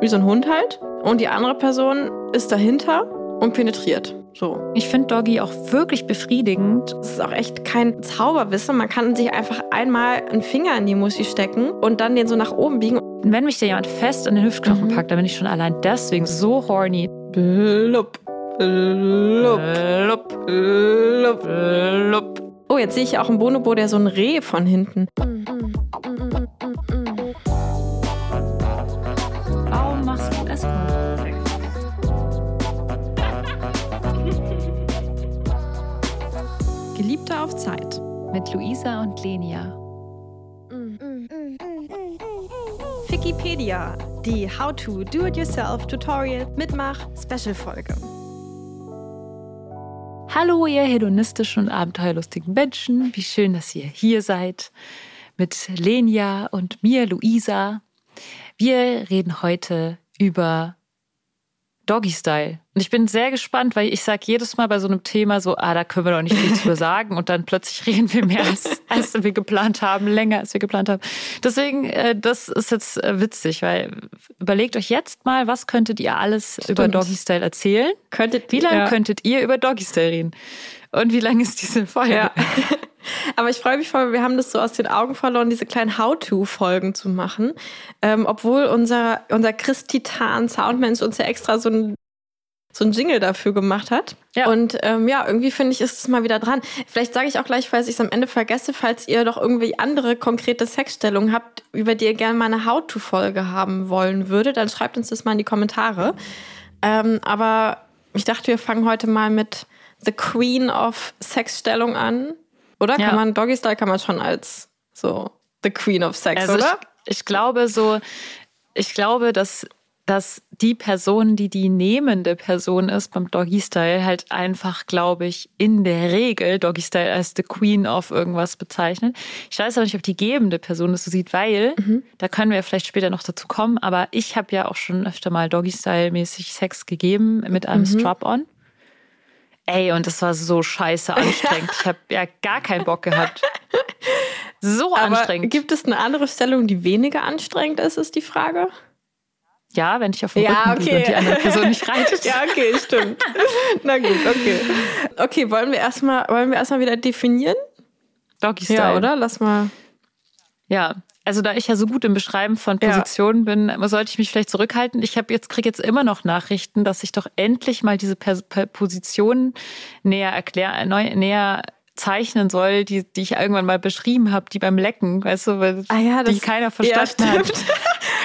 wie so ein Hund halt. Und die andere Person ist dahinter und penetriert. So. Ich finde Doggy auch wirklich befriedigend. Es ist auch echt kein Zauberwissen. Man kann sich einfach einmal einen Finger in die Muschi stecken und dann den so nach oben biegen. Wenn mich da jemand fest an den Hüftknochen mhm. packt, dann bin ich schon allein deswegen so horny. Blub, blub, blub, blub, blub. Oh, jetzt sehe ich auch einen Bonobo, der so ein Reh von hinten. Warum Zeit. Mit Luisa und Lenia. Wikipedia, die How to Do It Yourself Tutorial Mitmach Special Folge. Hallo, ihr hedonistischen und abenteuerlustigen Menschen. Wie schön, dass ihr hier seid. Mit Lenia und mir, Luisa. Wir reden heute über Doggy Style. Und ich bin sehr gespannt, weil ich sage jedes Mal bei so einem Thema so, ah, da können wir doch nicht viel zu sagen. Und dann plötzlich reden wir mehr, als, als wir geplant haben, länger als wir geplant haben. Deswegen, äh, das ist jetzt äh, witzig, weil überlegt euch jetzt mal, was könntet ihr alles Stimmt. über Doggy Style erzählen? Könntet, wie lange ja. könntet ihr über Doggy Style reden? Und wie lange ist diese Folge? Ja. Aber ich freue mich voll, wir haben das so aus den Augen verloren, diese kleinen How-To-Folgen zu machen. Ähm, obwohl unser, unser Chris-Titan Soundmensch uns ja extra so ein so ein Jingle dafür gemacht hat. Ja. Und ähm, ja, irgendwie finde ich, ist es mal wieder dran. Vielleicht sage ich auch gleich, falls ich es am Ende vergesse, falls ihr doch irgendwie andere konkrete Sexstellungen habt, über die ihr gerne mal eine How-To-Folge haben wollen würdet, dann schreibt uns das mal in die Kommentare. Ähm, aber ich dachte, wir fangen heute mal mit The Queen of Sexstellung an. Oder ja. kann man Doggy Style kann man schon als so the Queen of Sex, also oder? Ich, ich glaube so, ich glaube, dass dass die Person, die die nehmende Person ist beim Doggy Style, halt einfach, glaube ich, in der Regel Doggy Style als the Queen of irgendwas bezeichnet. Ich weiß aber nicht, ob die gebende Person das so sieht, weil mhm. da können wir vielleicht später noch dazu kommen. Aber ich habe ja auch schon öfter mal Doggy Style mäßig Sex gegeben mit einem mhm. Strap-on. Ey, und das war so scheiße anstrengend. ich habe ja gar keinen Bock gehabt. So Aber anstrengend. Gibt es eine andere Stellung, die weniger anstrengend ist, ist die Frage? Ja, wenn ich auf dem ja, Rücken okay. und die andere Person nicht reitet. ja, okay, stimmt. Na gut, okay. Okay, wollen wir erstmal, wollen wir erstmal wieder definieren? Doggy Style. Ja, oder? Lass mal. Ja, also da ich ja so gut im Beschreiben von Positionen ja. bin, sollte ich mich vielleicht zurückhalten. Ich habe jetzt kriege jetzt immer noch Nachrichten, dass ich doch endlich mal diese Position näher erklären, näher zeichnen soll, die, die ich irgendwann mal beschrieben habe, die beim Lecken, weißt du, weil ah ja, das, die keiner verstanden ja, hat.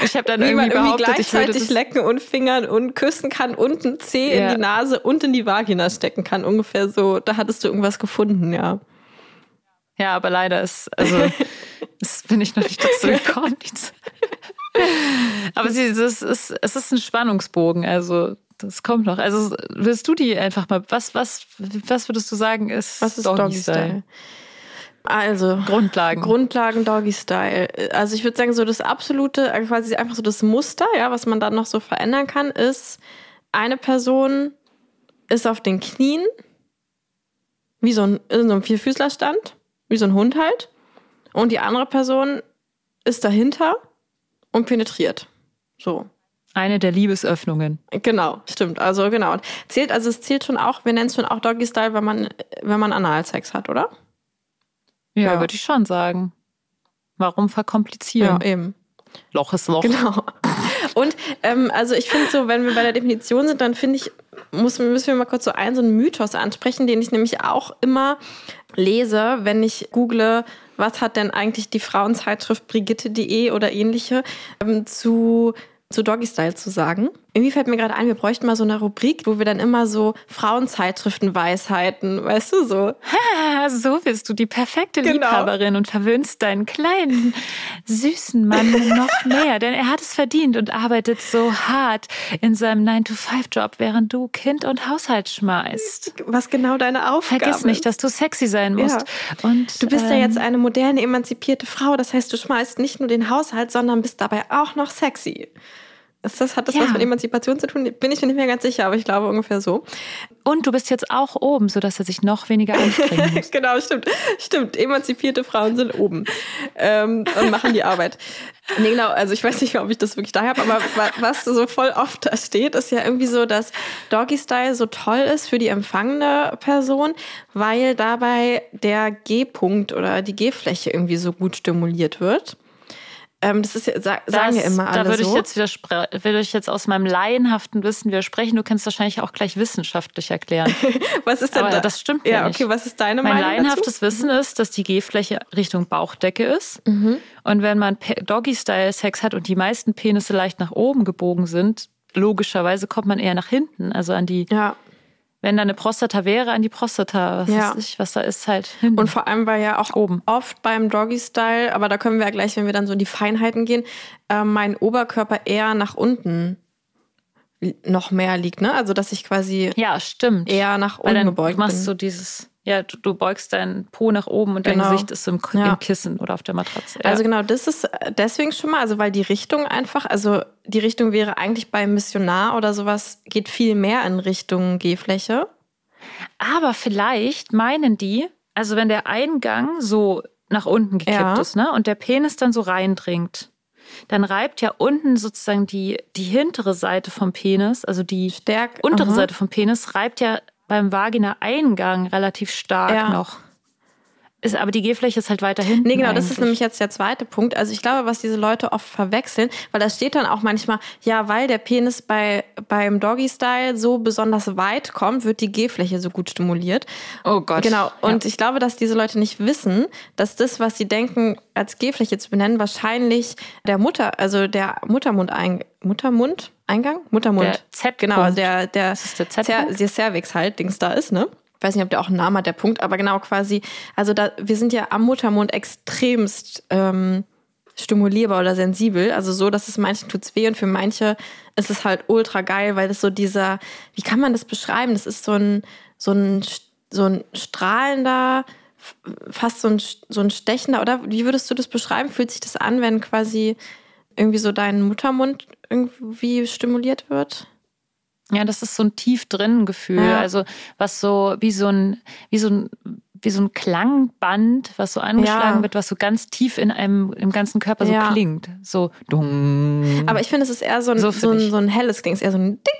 Ich habe dann Wie irgendwie man irgendwie gleichzeitig lecken und fingern und küssen kann und ein Zeh ja. in die Nase und in die Vagina stecken kann, ungefähr so. Da hattest du irgendwas gefunden, ja. Ja, aber leider ist, also, das bin ich noch nicht dazu gekommen. aber sie, das ist, es ist ein Spannungsbogen, also das kommt noch. Also willst du die einfach mal, was, was, was würdest du sagen, ist, was ist Doggy, Doggy Style? Style? Also Grundlagen. Grundlagen Doggy Style. Also ich würde sagen, so das absolute, quasi einfach so das Muster, ja, was man dann noch so verändern kann, ist, eine Person ist auf den Knien, wie so ein, in so einem Vierfüßlerstand, wie so ein Hund halt. Und die andere Person ist dahinter und penetriert. So. Eine der Liebesöffnungen. Genau, stimmt. Also genau. Zählt, also es zählt schon auch, wir nennen es schon auch Doggy Style, wenn man, wenn man Analsex hat, oder? Ja, ja. würde ich schon sagen. Warum verkomplizieren? Ja, eben. Loch ist Loch. Genau. Und ähm, also ich finde so, wenn wir bei der Definition sind, dann finde ich, muss, müssen wir mal kurz so einen, so einen Mythos ansprechen, den ich nämlich auch immer lese, wenn ich google, was hat denn eigentlich die Frauenzeitschrift Brigitte.de oder ähnliche ähm, zu zu Doggy Style zu sagen. Irgendwie fällt mir gerade ein, wir bräuchten mal so eine Rubrik, wo wir dann immer so Frauenzeitschriften-Weisheiten, weißt du so. Ha, so bist du die perfekte genau. Liebhaberin und verwöhnst deinen kleinen, süßen Mann noch mehr, denn er hat es verdient und arbeitet so hart in seinem 9-to-5-Job, während du Kind und Haushalt schmeißt. Was genau deine Aufgabe Vergiss nicht, dass du sexy sein musst. Ja. Und, du bist ähm, ja jetzt eine moderne, emanzipierte Frau, das heißt, du schmeißt nicht nur den Haushalt, sondern bist dabei auch noch sexy. Ist das, hat das Ja. was mit Emanzipation zu tun? Bin ich mir nicht mehr ganz sicher, aber ich glaube ungefähr so. Und du bist jetzt auch oben, sodass er sich noch weniger anstrengen muss. genau, stimmt. Stimmt. Emanzipierte Frauen sind oben ähm, und machen die Arbeit. Nee, genau. Also ich weiß nicht, ob ich das wirklich da habe, aber wa- was so voll oft da steht, ist ja irgendwie so, dass Doggy Style so toll ist für die empfangende Person, weil dabei der G-Punkt oder die G-Fläche irgendwie so gut stimuliert wird. Ähm, das ist ja, sa sagen ja immer alle da würde so. ich jetzt widerspre- würde ich jetzt aus meinem laienhaften Wissen widersprechen. Du kannst wahrscheinlich auch gleich wissenschaftlich erklären. was ist denn Aber da? das stimmt Ja, ja nicht. okay, was ist deine Mein Meinung dazu? laienhaftes Wissen ist, dass die G-Fläche Richtung Bauchdecke ist. Mhm. Und wenn man Doggy-Style-Sex hat und die meisten Penisse leicht nach oben gebogen sind, logischerweise kommt man eher nach hinten, also an die, Ja. Wenn da eine Prostata wäre, an die Prostata, was Ja. weiß ich, was da ist, halt hinten. Und vor allem, weil ja auch Oben. oft beim Doggy-Style, aber da können wir ja gleich, wenn wir dann so in die Feinheiten gehen, äh, mein Oberkörper eher nach unten noch mehr liegt, ne? Also, dass ich quasi ja, stimmt. eher nach unten gebeugt machst bin. du dieses, ja, du, du beugst deinen Po nach oben und dein Genau. Gesicht ist so im, Ja. im Kissen oder auf der Matratze. Ja. Also genau, das ist äh, deswegen schon mal, also weil die Richtung einfach, also die Richtung wäre eigentlich beim Missionar oder sowas, geht viel mehr in Richtung G-Fläche. Aber vielleicht meinen die, also wenn der Eingang so nach unten gekippt Ja. ist, ne, und der Penis dann so reindringt, dann reibt ja unten sozusagen die, die hintere Seite vom Penis, also die Stärk untere aha. Seite vom Penis, reibt ja beim Vagina-Eingang relativ stark Ja. noch. Ist, aber die G-Fläche ist halt weiter hinten. Nee, genau, das ist eigentlich. nämlich jetzt der zweite Punkt. Also ich glaube, was diese Leute oft verwechseln, weil da steht dann auch manchmal, ja, weil der Penis bei, beim Doggy-Style so besonders weit kommt, wird die G-Fläche so gut stimuliert. Oh Gott. Genau, und ja. ich glaube, dass diese Leute nicht wissen, dass das, was sie denken, als G-Fläche zu benennen, wahrscheinlich der Mutter, also der Muttermund-Eingang, Muttermund-Eingang? Muttermund. Der Z-Punkt. Genau, also der, der, Das ist der Cer Z-Punkt? der Cervix halt, Dings da ist, ne? Ich weiß nicht, ob der auch einen Namen hat, der Punkt, aber genau quasi, also da, wir sind ja am Muttermund extremst ähm, stimulierbar oder sensibel. Also so, dass es manchen tut's weh und für manche ist es halt ultra geil, weil das so dieser, wie kann man das beschreiben? Das ist so ein, so ein, so ein strahlender, fast so ein, so ein stechender, oder wie würdest du das beschreiben? Fühlt sich das an, wenn quasi irgendwie so dein Muttermund irgendwie stimuliert wird? Ja, das ist so ein tief drin Gefühl. Ja. Also was so wie so ein, wie so ein, wie so ein Klangband, was so angeschlagen Ja. wird, was so ganz tief in einem im ganzen Körper so Ja. klingt. So dung. Aber ich finde, es ist eher so ein, So so, ein, so ein helles Ding, es ist eher so ein Ding.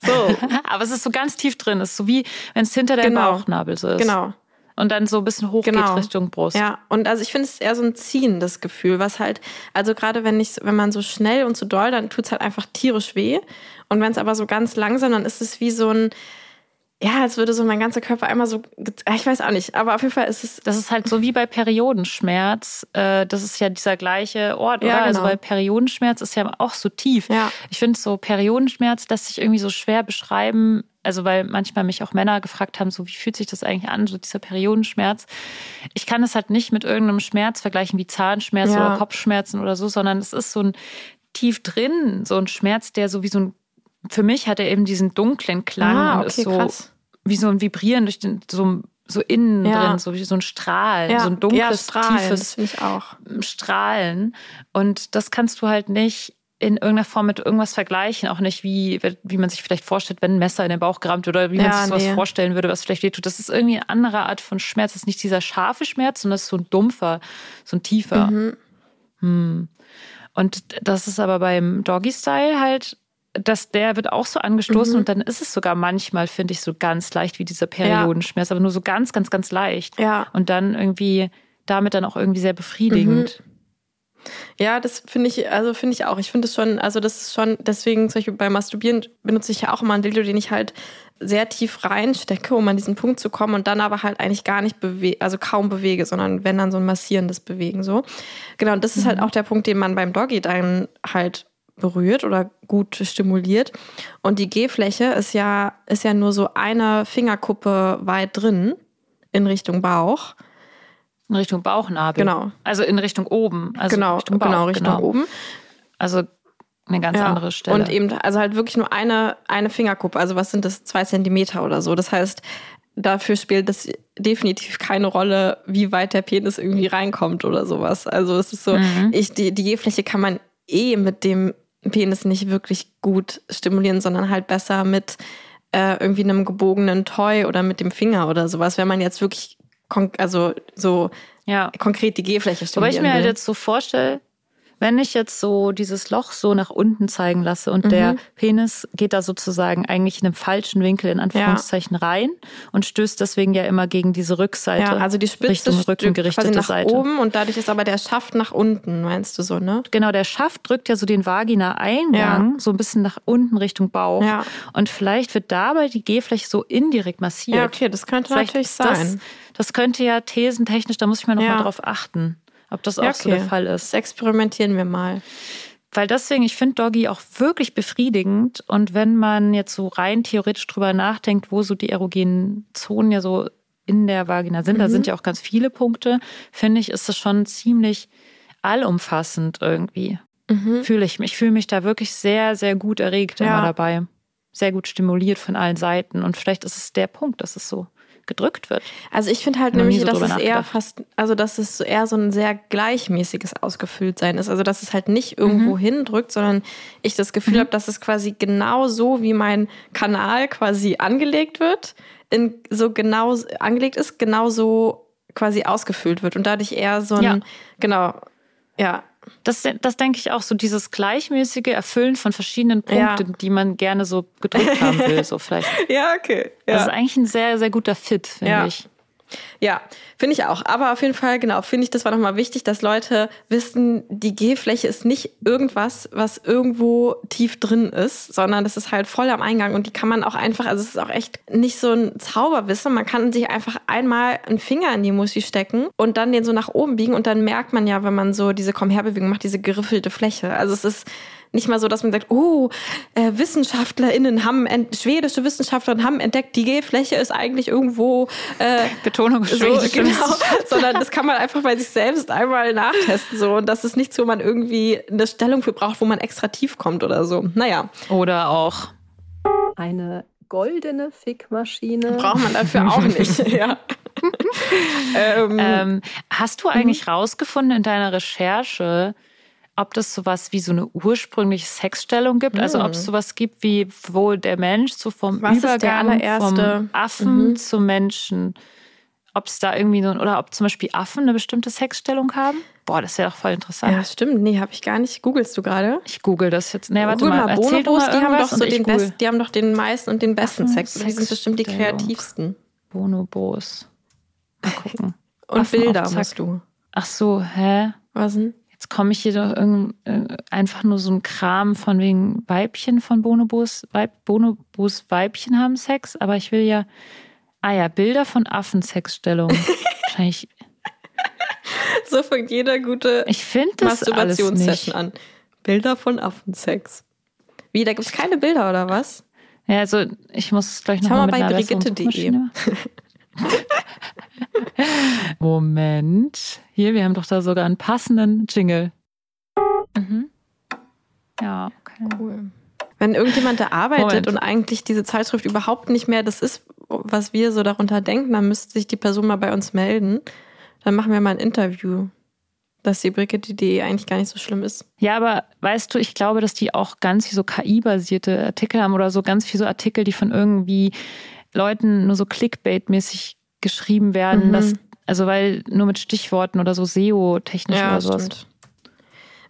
So, Aber es ist so ganz tief drin. Es ist so wie wenn es hinter deinem Genau. Bauchnabel so ist. genau. Und dann so ein bisschen hoch Genau. geht Richtung Brust. Ja, und also ich finde es eher so ein ziehendes Gefühl, was halt, also gerade wenn ich, wenn man so schnell und so doll, dann tut es halt einfach tierisch weh. Und wenn es aber so ganz langsam, dann ist es wie so ein, ja, als würde so mein ganzer Körper einmal so, ge- ich weiß auch nicht, aber auf jeden Fall ist es, Das ist halt so wie bei Periodenschmerz. Äh, Das ist ja dieser gleiche Ort, Ja, oder? Also genau. bei Periodenschmerz ist ja auch so tief. Ja. Ich finde so Periodenschmerz lässt sich irgendwie so schwer beschreiben. Also weil manchmal mich auch Männer gefragt haben, so wie fühlt sich das eigentlich an, so dieser Periodenschmerz. Ich kann es halt nicht mit irgendeinem Schmerz vergleichen wie Zahnschmerz Ja. oder Kopfschmerzen oder so, sondern es ist so ein tief drin, so ein Schmerz, der so wie so ein, für mich hat er eben diesen dunklen Klang Ah, okay, so krass. wie so ein Vibrieren durch den, so, so innen Ja. drin, so wie so ein Strahl, ja, so ein dunkles, ja, Strahlen, tiefes ich auch. Strahlen. Und das kannst du halt nicht in irgendeiner Form mit irgendwas vergleichen, auch nicht wie, wie man sich vielleicht vorstellt, wenn ein Messer in den Bauch gerammt oder wie man sich sowas nee. vorstellen würde, was vielleicht wehtut. Das ist irgendwie eine andere Art von Schmerz. Das ist nicht dieser scharfe Schmerz, sondern das ist so ein dumpfer, so ein tiefer. Mhm. Hm. Und das ist aber beim Doggy-Style halt, dass der wird auch so angestoßen Mhm. und dann ist es sogar manchmal, finde ich, so ganz leicht wie dieser Periodenschmerz, aber nur so ganz, ganz, ganz leicht. Ja. Und dann irgendwie damit dann auch irgendwie sehr befriedigend. Ja, das finde ich, also finde ich auch. Ich finde es schon, also das ist schon, deswegen zum Beispiel beim Masturbieren benutze ich ja auch immer einen Dildo, den ich halt sehr tief reinstecke, um an diesen Punkt zu kommen und dann aber halt eigentlich gar nicht bewege, also kaum bewege, sondern wenn dann so ein massierendes Bewegen so. Genau, und das ist halt auch der Punkt, den man beim Doggy dann halt berührt oder gut stimuliert. Und die G-Fläche ist ja, ist ja nur so eine Fingerkuppe weit drin in Richtung Bauch. In Richtung Bauchnabel. Genau. Also in Richtung oben. Also genau, Richtung Bauch, genau, Richtung oben. Also eine ganz andere Stelle. Und eben, also halt wirklich nur eine, eine Fingerkuppe. Also was sind das? Zwei Zentimeter oder so. Das heißt, dafür spielt das definitiv keine Rolle, wie weit der Penis irgendwie reinkommt oder sowas. Also es ist so, Mhm. ich, die, die G-Fläche kann man eh mit dem Penis nicht wirklich gut stimulieren, sondern halt besser mit äh, irgendwie einem gebogenen Toy oder mit dem Finger oder sowas, wenn man jetzt wirklich also so ja. konkret die G-Fläche stimulieren Aber ich mir halt jetzt so vorstelle, wenn ich jetzt so dieses Loch so nach unten zeigen lasse und mhm. der Penis geht da sozusagen eigentlich in einem falschen Winkel in Anführungszeichen ja. rein und stößt deswegen ja immer gegen diese Rückseite. Ja, also die Spitze Richtung Rücken gerichtete nach Seite. oben und dadurch ist aber der Schaft nach unten, meinst du so, ne? Genau, der Schaft drückt ja so den Vagina-Eingang ja. so ein bisschen nach unten Richtung Bauch. Ja. Und vielleicht wird dabei die G-Fläche so indirekt massiert. Ja, okay, das könnte vielleicht natürlich sein. Das, das könnte ja thesentechnisch, da muss ich mal nochmal ja. drauf achten ob das auch ja, okay. so der Fall ist. Das experimentieren wir mal. Weil deswegen, ich finde Doggy auch wirklich befriedigend. Und wenn man jetzt so rein theoretisch drüber nachdenkt, wo so die erogenen Zonen ja so in der Vagina sind, mhm. da sind ja auch ganz viele Punkte, finde ich, ist es schon ziemlich allumfassend irgendwie. Mhm. Fühle ich mich. Ich fühle mich da wirklich sehr, sehr gut erregt ja. immer dabei. Sehr gut stimuliert von allen Seiten. Und vielleicht ist es der Punkt, dass es so gedrückt wird. Also ich finde halt nämlich, so dass es eher fast, also dass es eher so ein sehr gleichmäßiges Ausgefülltsein ist. Also dass es halt nicht irgendwo mhm. hindrückt, sondern ich das Gefühl mhm. habe, dass es quasi genau so, wie mein Kanal quasi angelegt wird, in so genau angelegt ist, genau so quasi ausgefüllt wird und dadurch eher so ein, ja. genau, ja, das, das denke ich auch, so dieses gleichmäßige Erfüllen von verschiedenen Punkten, ja. die man gerne so gedrückt haben will, so vielleicht. ja, okay. Ja. Das ist eigentlich ein sehr, sehr guter Fit, finde ja. ich. Ja, finde ich auch. Aber auf jeden Fall, genau, finde ich, das war nochmal wichtig, dass Leute wissen, die G-Fläche ist nicht irgendwas, was irgendwo tief drin ist, sondern das ist halt voll am Eingang und die kann man auch einfach, also es ist auch echt nicht so ein Zauberwissen. Man kann sich einfach einmal einen Finger in die Muschi stecken und dann den so nach oben biegen und dann merkt man ja, wenn man so diese Komm-her-Bewegung macht, diese geriffelte Fläche. Also es ist nicht mal so, dass man sagt, oh, äh, WissenschaftlerInnen haben, schwedische WissenschaftlerInnen haben entdeckt, die G-Fläche ist eigentlich irgendwo äh, Betonung so, genau, sondern das kann man einfach bei sich selbst einmal nachtesten so und das ist nichts, wo man irgendwie eine Stellung für braucht, wo man extra tief kommt oder so. Naja. Oder auch eine goldene Fickmaschine. Braucht man dafür auch nicht, ja. ähm, ähm, hast du eigentlich mhm. rausgefunden in deiner Recherche, ob das sowas wie so eine ursprüngliche Sexstellung gibt, also ob es sowas gibt wie wo der Mensch so vom Was Übergang vom Affen mhm. zum Menschen, ob es da irgendwie so oder ob zum Beispiel Affen eine bestimmte Sexstellung haben. Boah, das ist ja doch voll interessant. Ja, stimmt. Nee, habe ich gar nicht. Googlest du gerade? Ich google das jetzt. Nee, warte google mal. mal Bonobos, die haben doch so den besten, die haben doch den meisten und den besten Sex. Die sind bestimmt die kreativsten. Bonobos. Mal gucken. und Affen Bilder musst du. Ach so, hä? Was denn? Jetzt komme ich hier doch äh, einfach nur so ein Kram von wegen Weibchen von Bonobos. Weib, Bonobos Weibchen haben Sex, aber ich will ja. Ah ja, Bilder von Affensexstellungen. Wahrscheinlich. So fängt jeder gute ich Masturbationssession an. Bilder von Affensex. Wie, da gibt es keine Bilder oder was? Ja, also ich muss es gleich nochmal bei brigitte.de. Moment. Hier, wir haben doch da sogar einen passenden Jingle. Mhm. Ja, okay. Cool. Wenn irgendjemand da arbeitet Moment. und eigentlich diese Zeitschrift überhaupt nicht mehr das ist, was wir so darunter denken, dann müsste sich die Person mal bei uns melden. Dann machen wir mal ein Interview dass die Brigitte.de eigentlich gar nicht so schlimm ist. Ja, aber weißt du, ich glaube, dass die auch ganz viel so KI-basierte Artikel haben oder so ganz viel so Artikel, die von irgendwie Leuten nur so Clickbait-mäßig geschrieben werden, mhm. dass, also weil nur mit Stichworten oder so SEO-technisch ja, oder sowas. Stimmt.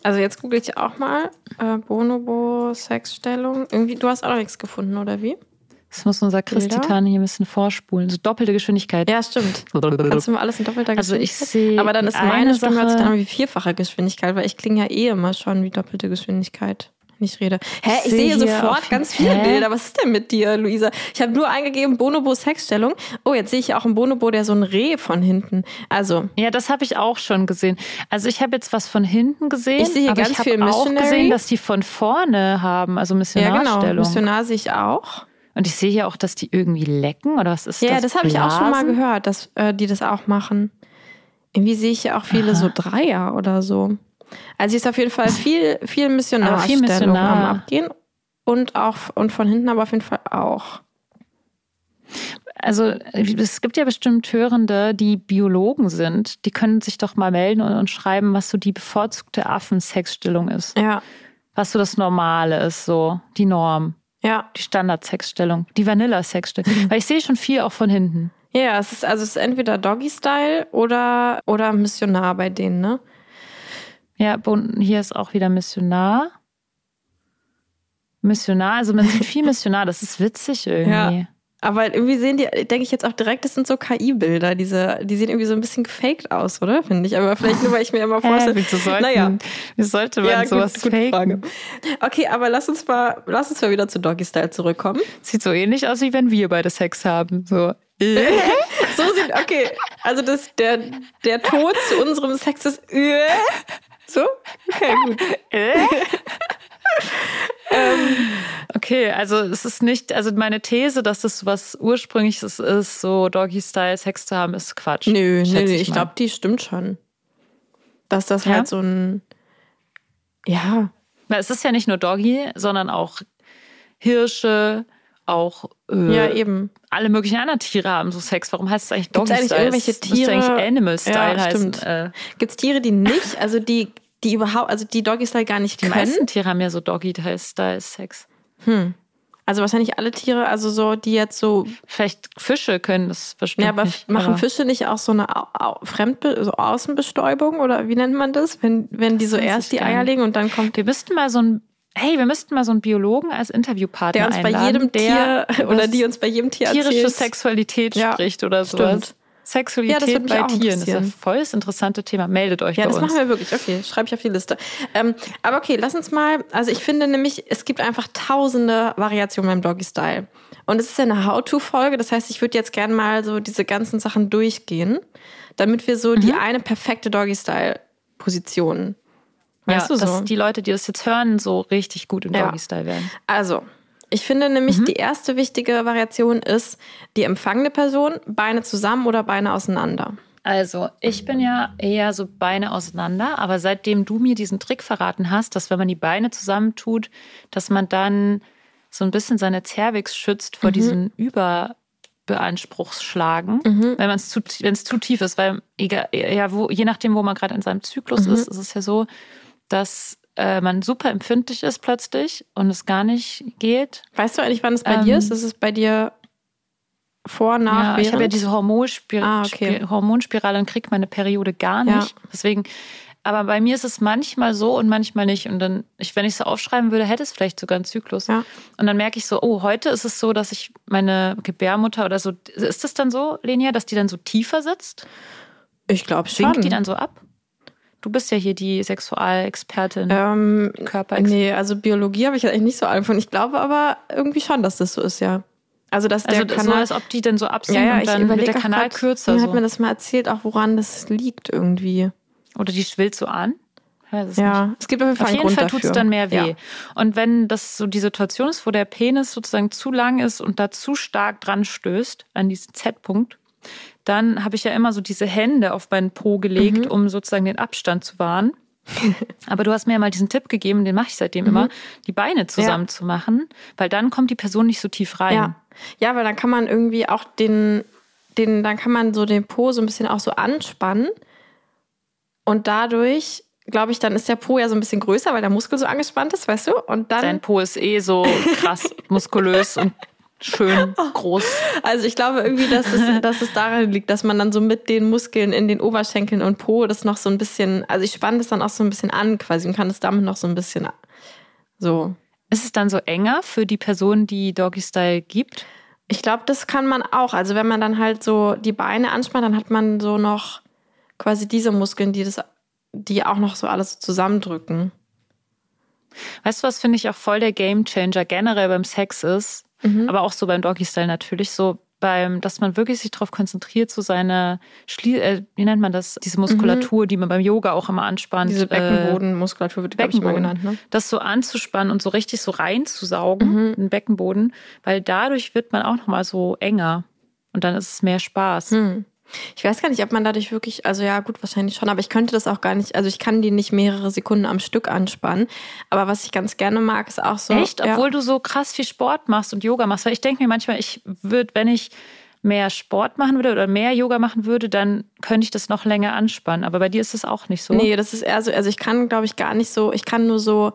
Also jetzt google ich auch mal äh, Bonobo Sexstellung. Irgendwie, du hast auch noch nichts gefunden, oder wie? Das muss unser Chris-Titan hier ein bisschen vorspulen. So doppelte Geschwindigkeit. Ja, stimmt. Kannst du mal alles in doppelter Geschwindigkeit? Also ich sehe. Aber dann ist meine Stimme Sache, hört sich dann wie vierfache Geschwindigkeit, weil ich klinge ja eh immer schon wie doppelte Geschwindigkeit nicht rede. Hä, ich, ich sehe sofort ganz viele Hä? Bilder. Was ist denn mit dir, Luisa? Ich habe nur eingegeben Bonobo Sexstellung. Oh, jetzt sehe ich ja auch einen Bonobo, der so ein Reh von hinten. Also. Ja, das habe ich auch schon gesehen. Also ich habe jetzt was von hinten gesehen. Ich sehe hier ganz ich viel auch gesehen, dass die von vorne haben, also Missionarstellung. Ja, genau. Missionar sehe ich auch. Und ich sehe ja auch, dass die irgendwie lecken oder was ist ja, das? Ja, das habe ich auch schon mal gehört, dass äh, die das auch machen. Irgendwie sehe ich ja auch viele Aha. so Dreier oder so. Also sie ist auf jeden Fall viel, viel Missionarstellung viel Missionar. am Abgehen und auch und von hinten aber auf jeden Fall auch. Also es gibt ja bestimmt Hörende, die Biologen sind. Die können sich doch mal melden und, und schreiben, was so die bevorzugte Affensexstellung ist. Ja. was so das Normale ist, so die Norm, Ja. die Standard-Sexstellung, die Vanilla-Sexstellung. Weil ich sehe schon viel auch von hinten. Ja, es ist also es ist entweder Doggy-Style oder, oder Missionar bei denen, ne? Ja, hier ist auch wieder Missionar. Missionar, also man sieht viel Missionar, das ist witzig irgendwie. Aber irgendwie sehen die, denke ich jetzt auch direkt, das sind so KI-Bilder. Diese, die sehen irgendwie so ein bisschen gefaked aus, oder? Finde ich. Aber vielleicht nur, weil ich mir immer vorstelle. wieso sollten, naja. wie sollte man sowas faken? Okay, aber lass uns mal, lass uns mal wieder zu Doggy Style zurückkommen. Sieht so ähnlich aus, wie wenn wir beide Sex haben. So. äh. So sieht, okay, also das, der, der Ton zu unserem Sex ist äh. So? Okay, gut. Okay, also es ist nicht, also meine These, dass das was ursprüngliches ist, so Doggy-Style Sex zu haben, ist Quatsch. Nö, nö, ich mal. glaube, die stimmt schon. Dass das Ja? halt so ein, ja, Weil es ist ja nicht nur Doggy, sondern auch Hirsche, auch äh, ja eben. alle möglichen anderen Tiere haben so Sex. Warum heißt es eigentlich Doggy Style? irgendwelche Es müsste Tiere- eigentlich Animal Style Ja, heißen. Äh, Gibt es Tiere, die nicht, also die, die überhaupt, also die Doggy Style gar nicht die können? meisten Tiere haben ja so Doggy Style Sex. Hm. Also wahrscheinlich alle Tiere, also so, die jetzt so, Vielleicht Fische können das bestimmt ja, aber nicht. machen aber- Fische nicht auch so eine Au Au Fremdbe so Außenbestäubung oder wie nennt man das? Wenn, wenn die so erst die Eier legen und dann kommt Wir müssten mal so ein, hey, wir müssten mal so einen Biologen als Interviewpartner der uns bei einladen, jedem der Tier oder die uns bei jedem Tier tierische erzählt. Sexualität Ja, spricht oder sowas. stimmt. Ja, das Sexualität mich bei Tieren ist ja interessieren. voll das interessante Thema. Meldet euch Ja, bei das uns. machen wir wirklich. Okay, schreibe ich auf die Liste. Ähm, aber okay, lass uns mal. Also ich finde nämlich, es gibt einfach tausende Variationen beim Doggy Style. Und es ist ja eine How-to-Folge. Das heißt, ich würde jetzt gerne mal so diese ganzen Sachen durchgehen, damit wir so Mhm. die eine perfekte Doggy Style-Position. Weißt ja, du so? dass die Leute, die das jetzt hören, so richtig gut im Ja. Doggy-Style werden. Also, ich finde Mhm. nämlich, die erste wichtige Variation ist die empfangende Person, Beine zusammen oder Beine auseinander. Also, ich bin ja eher so Beine auseinander, aber seitdem du mir diesen Trick verraten hast, dass wenn man die Beine zusammentut, dass man dann so ein bisschen seine Cervix schützt vor diesen Überbeanspruchsschlagen, wenn man es zu, wenn zu tief ist, weil egal, ja, wo, je nachdem, wo man gerade in seinem Zyklus ist, ist es ja so, dass äh, man super empfindlich ist plötzlich und es gar nicht geht. Weißt du eigentlich, wann es bei Ähm, dir ist? Ist es bei dir vor, nach, Ja, ich habe ja diese Hormonspir Ah, okay. Spir- Hormonspirale und kriege meine Periode gar Ja. nicht. Deswegen, aber bei mir ist es manchmal so und manchmal nicht. Und dann, ich, wenn ich es so aufschreiben würde, hätte es vielleicht sogar einen Zyklus. Ja. Und dann merke ich so, oh, heute ist es so, dass ich meine Gebärmutter oder so, ist das dann so, Lenia, dass die dann so tiefer sitzt? Ich glaube schon. Sinkt die dann so ab? Du bist ja hier die Sexualexpertin, ähm, Körperexpertin. nee, also Biologie habe ich eigentlich nicht so Ahnung von. Ich glaube aber irgendwie schon, dass das so ist, ja. Also, dass Also der so, Kanal. als ob die dann so ja, absinken ja, und ich dann wird der Kanal kürzer. Mir So. hat mir das mal erzählt, auch woran das liegt irgendwie. Oder die schwillt so an. Es nicht. Ja, es gibt auf jeden Fall Auf jeden Fall tut es dann mehr weh. Ja. Und wenn das so die Situation ist, wo der Penis sozusagen zu lang ist und da zu stark dran stößt, an diesen Z-Punkt, dann habe ich ja immer so diese Hände auf meinen Po gelegt, Mhm. um sozusagen den Abstand zu wahren. Aber du hast mir ja mal diesen Tipp gegeben, den mache ich seitdem Mhm. immer, die Beine zusammen zu machen, weil dann kommt die Person nicht so tief rein. Ja. ja, weil dann kann man irgendwie auch den, den, dann kann man so den Po so ein bisschen auch so anspannen. Und dadurch, glaube ich, dann ist der Po ja so ein bisschen größer, weil der Muskel so angespannt ist, weißt du? Und dann. Sein Po ist eh so krass muskulös und schön groß. Also ich glaube irgendwie, dass es, dass es daran liegt, dass man dann so mit den Muskeln in den Oberschenkeln und Po das noch so ein bisschen, also ich spanne das dann auch so ein bisschen an quasi und kann es damit noch so ein bisschen so. Ist es dann so enger für die Person, die Doggy Style gibt? Ich glaube, das kann man auch. Also wenn man dann halt so die Beine anspannt, dann hat man so noch quasi diese Muskeln, die das, die auch noch so alles zusammendrücken. Weißt du, was finde ich auch voll der Gamechanger generell beim Sex ist, Mhm. aber auch so beim Doggy Style natürlich so beim, dass man wirklich sich darauf konzentriert, so seine Schlie äh, wie nennt man das, diese Muskulatur, die man beim Yoga auch immer anspannt, Mhm. Diese äh, Beckenbodenmuskulatur wird, glaube ich, mal Beckenboden. genannt. Ne? das so anzuspannen und so richtig so reinzusaugen, Mhm. den Beckenboden, weil dadurch wird man auch nochmal so enger und dann ist es mehr Spaß. Hm. Ich weiß gar nicht, ob man dadurch wirklich, also ja, gut, wahrscheinlich schon, aber ich könnte das auch gar nicht, also ich kann die nicht mehrere Sekunden am Stück anspannen. Aber was ich ganz gerne mag, ist auch so. Echt? Ja. Obwohl du so krass viel Sport machst und Yoga machst. Weil ich denke mir manchmal, ich würde, wenn ich mehr Sport machen würde oder mehr Yoga machen würde, dann könnte ich das noch länger anspannen. Aber bei dir ist das auch nicht so. Nee, das ist eher so, also ich kann, glaube ich, gar nicht so, ich kann nur so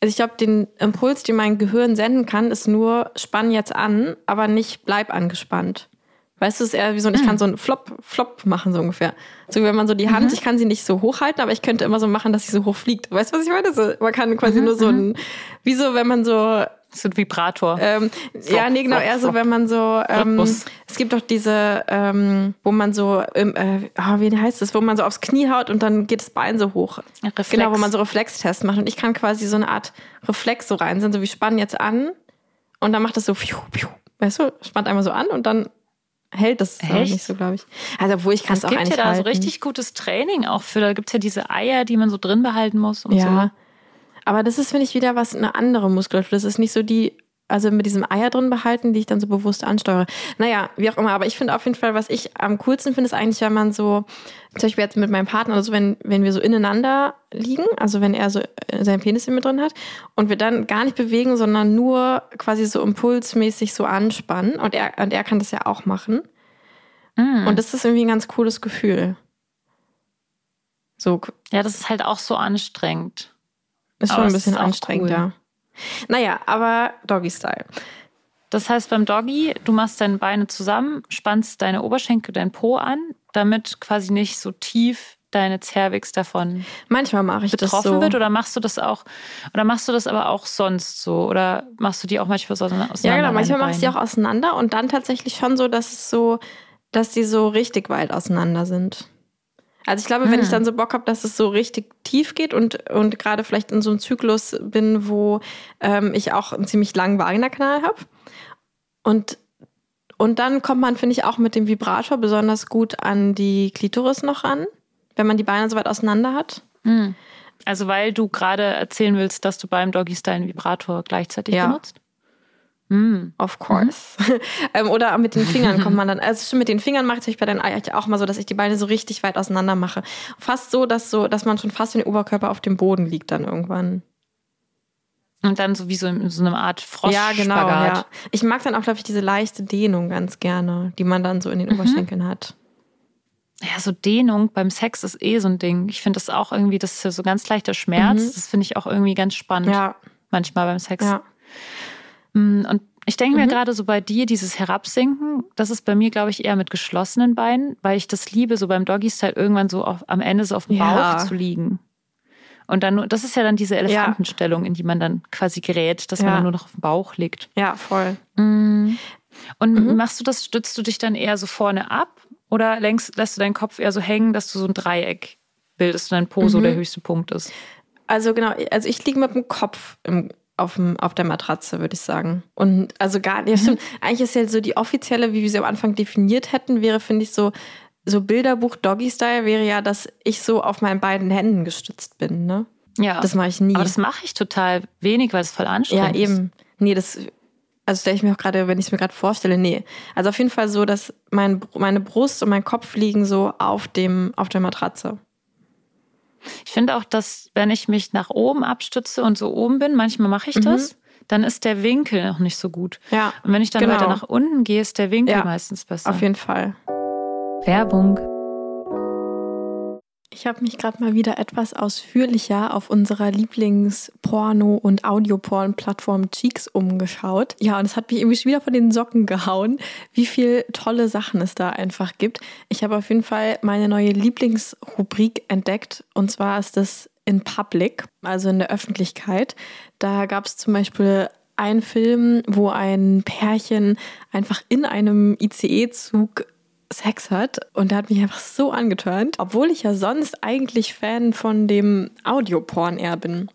Also ich glaube, den Impuls, den mein Gehirn senden kann, ist nur, spann jetzt an, aber nicht bleib angespannt. Weißt du, es ist eher wie so, ich kann so einen Flop, Flop machen, so ungefähr. So, wenn man so die Hand, ich kann sie nicht so hochhalten, aber ich könnte immer so machen, dass sie so hoch fliegt. Weißt du, was ich meine? So, man kann quasi nur so ein, wie so, wenn man so, So ein Vibrator. ähm, ja, nee, genau, flop, eher so, flop. wenn man so, ähm, es gibt doch diese, ähm, wo man so, ähm, äh, ah, wie heißt das, wo man so aufs Knie haut und dann geht das Bein so hoch. Reflex. Genau, wo man so Reflextests macht. Und ich kann quasi so eine Art Reflex so rein sind, so wie spannen jetzt an und dann macht das so, pfiuh, pfiuh. weißt du, spannt einmal so an und dann hält das Echt? nicht so, glaube ich. Also, obwohl ich kann es es auch gibt eigentlich ja da so richtig gutes Training auch für. Da gibt es ja diese Eier, die man so drin behalten muss und Ja. Aber das ist, finde ich, wieder was, eine andere Muskulatur. Das ist nicht so die, also mit diesem Eier drin behalten, die ich dann so bewusst ansteuere. Naja, wie auch immer. Aber ich finde auf jeden Fall, was ich am coolsten finde, ist eigentlich, wenn man so, zum Beispiel jetzt mit meinem Partner oder so, wenn, wenn wir so ineinander liegen, also wenn er so äh, seinen Penis in mir drin hat und wir dann gar nicht bewegen, sondern nur quasi so impulsmäßig so anspannen und er, und er kann das ja auch machen. Mm. Und das ist irgendwie ein ganz cooles Gefühl. So, ja, das ist halt auch so anstrengend. ist Aber schon ein es bisschen anstrengend, cool. ja. Naja, aber Doggy-Style. Das heißt, beim Doggy, du machst deine Beine zusammen, spannst deine Oberschenkel, dein Po an, damit quasi nicht so tief deine Cervix davon Manchmal mache ich das betroffen so. wird. Oder machst du das auch, oder machst du das aber auch sonst so? Oder machst du die auch manchmal so auseinander? ja, genau. Manchmal mache ich die auch auseinander und dann tatsächlich schon so, dass es so, dass die so richtig weit auseinander sind. Also ich glaube, wenn Hm. ich dann so Bock habe, dass es so richtig tief geht und, und gerade vielleicht in so einem Zyklus bin, wo ähm, ich auch einen ziemlich langen Vagina-Kanal habe. Und, und dann kommt man, finde ich, auch mit dem Vibrator besonders gut an die Klitoris noch ran, wenn man die Beine so weit auseinander hat. Hm. Also weil du gerade erzählen willst, dass du beim Doggy-Style einen Vibrator gleichzeitig Ja. benutzt? Hm. Of course. ähm, oder mit den Fingern kommt man dann. Also schon mit den Fingern mache ich bei den Eiern auch mal so, dass ich die Beine so richtig weit auseinander mache. Fast so, dass so, dass man schon fast den Oberkörper auf dem Boden liegt dann irgendwann. Und dann so wie so in so einer Art Frosch ja, genau. Ja. Ich mag dann auch, glaube ich, diese leichte Dehnung ganz gerne, die man dann so in den Oberschenkeln hat. Ja, so Dehnung beim Sex ist eh so ein Ding. Ich finde das auch irgendwie, das ist ja so ganz leichter Schmerz. Mhm. Das finde ich auch irgendwie ganz spannend. Ja, Manchmal beim Sex. ja. Mm, Und ich denke mir Mhm. gerade so bei dir, dieses Herabsinken, das ist bei mir, glaube ich, eher mit geschlossenen Beinen, weil ich das liebe, so beim Doggy-Style irgendwann so auf, am Ende so auf dem Ja. Bauch zu liegen. Und dann, nur- das ist ja dann diese Elefantenstellung, in die man dann quasi gerät, dass man Ja. dann nur noch auf dem Bauch liegt. Ja, voll. Mm. Und Mhm. machst du das, stützt du dich dann eher so vorne ab oder längst, lässt du deinen Kopf eher so hängen, dass du so ein Dreieck bildest und dein Po so Mhm. der höchste Punkt ist? Also genau, also ich liege mit dem Kopf im, auf, dem, auf der Matratze, würde ich sagen. Und also gar nicht, ja, stimmt. Eigentlich ist ja so die offizielle, wie wir sie am Anfang definiert hätten, wäre, finde ich, so, so Bilderbuch Doggy-Style wäre ja, dass ich so auf meinen beiden Händen gestützt bin, ne? Ja. Das mache ich nie. aber das mache ich total wenig, weil es voll ja, anstrengend ist. eben. Nee, das, also stelle ich mir auch gerade, wenn ich es mir gerade vorstelle, nee. Also auf jeden Fall so, dass mein, meine Brust und mein Kopf liegen so auf dem, auf der Matratze. Ich finde auch, dass wenn ich mich nach oben abstütze und so oben bin, manchmal mache ich Mhm. das, dann ist der Winkel noch nicht so gut. Ja, Und wenn ich dann Genau. weiter nach unten gehe, ist der Winkel Ja, meistens besser. auf jeden Fall. Werbung. Ich habe mich gerade mal wieder etwas ausführlicher auf unserer Lieblings-Porno- und Audioporn-Plattform Cheeks umgeschaut. Ja, und es hat mich irgendwie schon wieder von den Socken gehauen, wie viel tolle Sachen es da einfach gibt. Ich habe auf jeden Fall meine neue Lieblingsrubrik entdeckt und zwar ist das in Public, also in der Öffentlichkeit. Da gab es zum Beispiel einen Film, wo ein Pärchen einfach in einem ICE-Zug Sex hat und der hat mich einfach so angeturnt, obwohl ich ja sonst eigentlich Fan von dem Audioporn eher bin.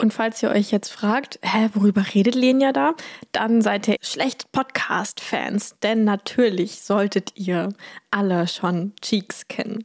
Und falls ihr euch jetzt fragt, hä, worüber redet Lenia da? Dann seid ihr schlecht Podcast-Fans, denn natürlich solltet ihr alle schon Cheeks kennen.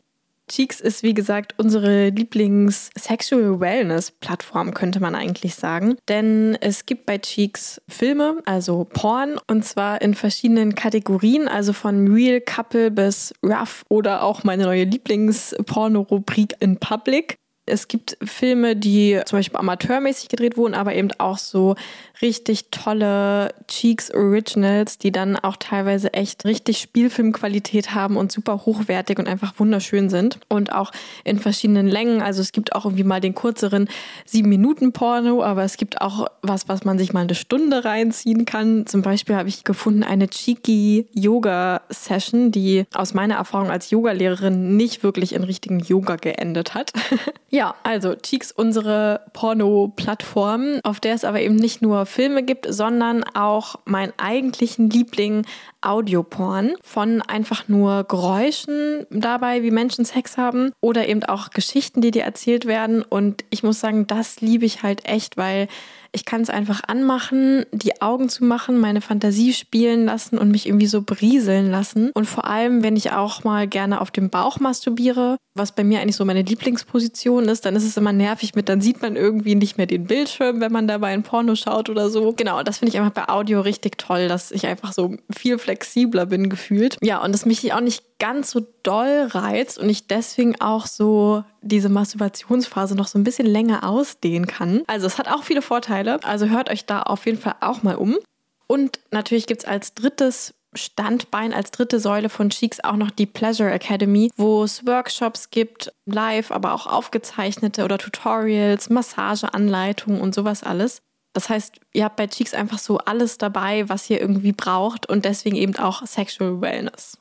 Cheeks ist, wie gesagt, unsere Lieblings-Sexual Wellness-Plattform, könnte man eigentlich sagen. Denn es gibt bei Cheeks Filme, also Porn, und zwar in verschiedenen Kategorien, also von Real Couple bis Rough oder auch meine neue Lieblings-Porno-Rubrik in Public. Es gibt Filme, die zum Beispiel amateurmäßig gedreht wurden, aber eben auch so richtig tolle Cheeks Originals, die dann auch teilweise echt richtig Spielfilmqualität haben und super hochwertig und einfach wunderschön sind. Und auch in verschiedenen Längen. Also es gibt auch irgendwie mal den kürzeren sieben Minuten Porno, aber es gibt auch was, was man sich mal eine Stunde reinziehen kann. Zum Beispiel habe ich gefunden eine Cheeky Yoga Session, die aus meiner Erfahrung als Yogalehrerin nicht wirklich in richtigen Yoga geendet hat. Ja, also Cheeks, unsere Porno-Plattform, auf der es aber eben nicht nur Filme gibt, sondern auch meinen eigentlichen Liebling Audioporn von einfach nur Geräuschen dabei, wie Menschen Sex haben oder eben auch Geschichten, die dir erzählt werden. Und ich muss sagen, das liebe ich halt echt, weil ich kann es einfach anmachen, die Augen zu machen, meine Fantasie spielen lassen und mich irgendwie so brieseln lassen. Und vor allem, wenn ich auch mal gerne auf dem Bauch masturbiere, was bei mir eigentlich so meine Lieblingsposition ist, dann ist es immer nervig mit, dann sieht man irgendwie nicht mehr den Bildschirm, wenn man dabei ein Porno schaut oder so. Genau, das finde ich einfach bei Audio richtig toll, dass ich einfach so viel flexibler bin gefühlt. Ja, und das mich auch nicht ganz so doll reizt und ich deswegen auch so diese Masturbationsphase noch so ein bisschen länger ausdehnen kann. Also es hat auch viele Vorteile. Also hört euch da auf jeden Fall auch mal um. Und natürlich gibt es als drittes Standbein, als dritte Säule von Cheeks auch noch die Pleasure Academy, wo es Workshops gibt, live, aber auch aufgezeichnete oder Tutorials, Massageanleitungen und sowas alles. Das heißt, ihr habt bei Cheeks einfach so alles dabei, was ihr irgendwie braucht und deswegen eben auch Sexual Wellness.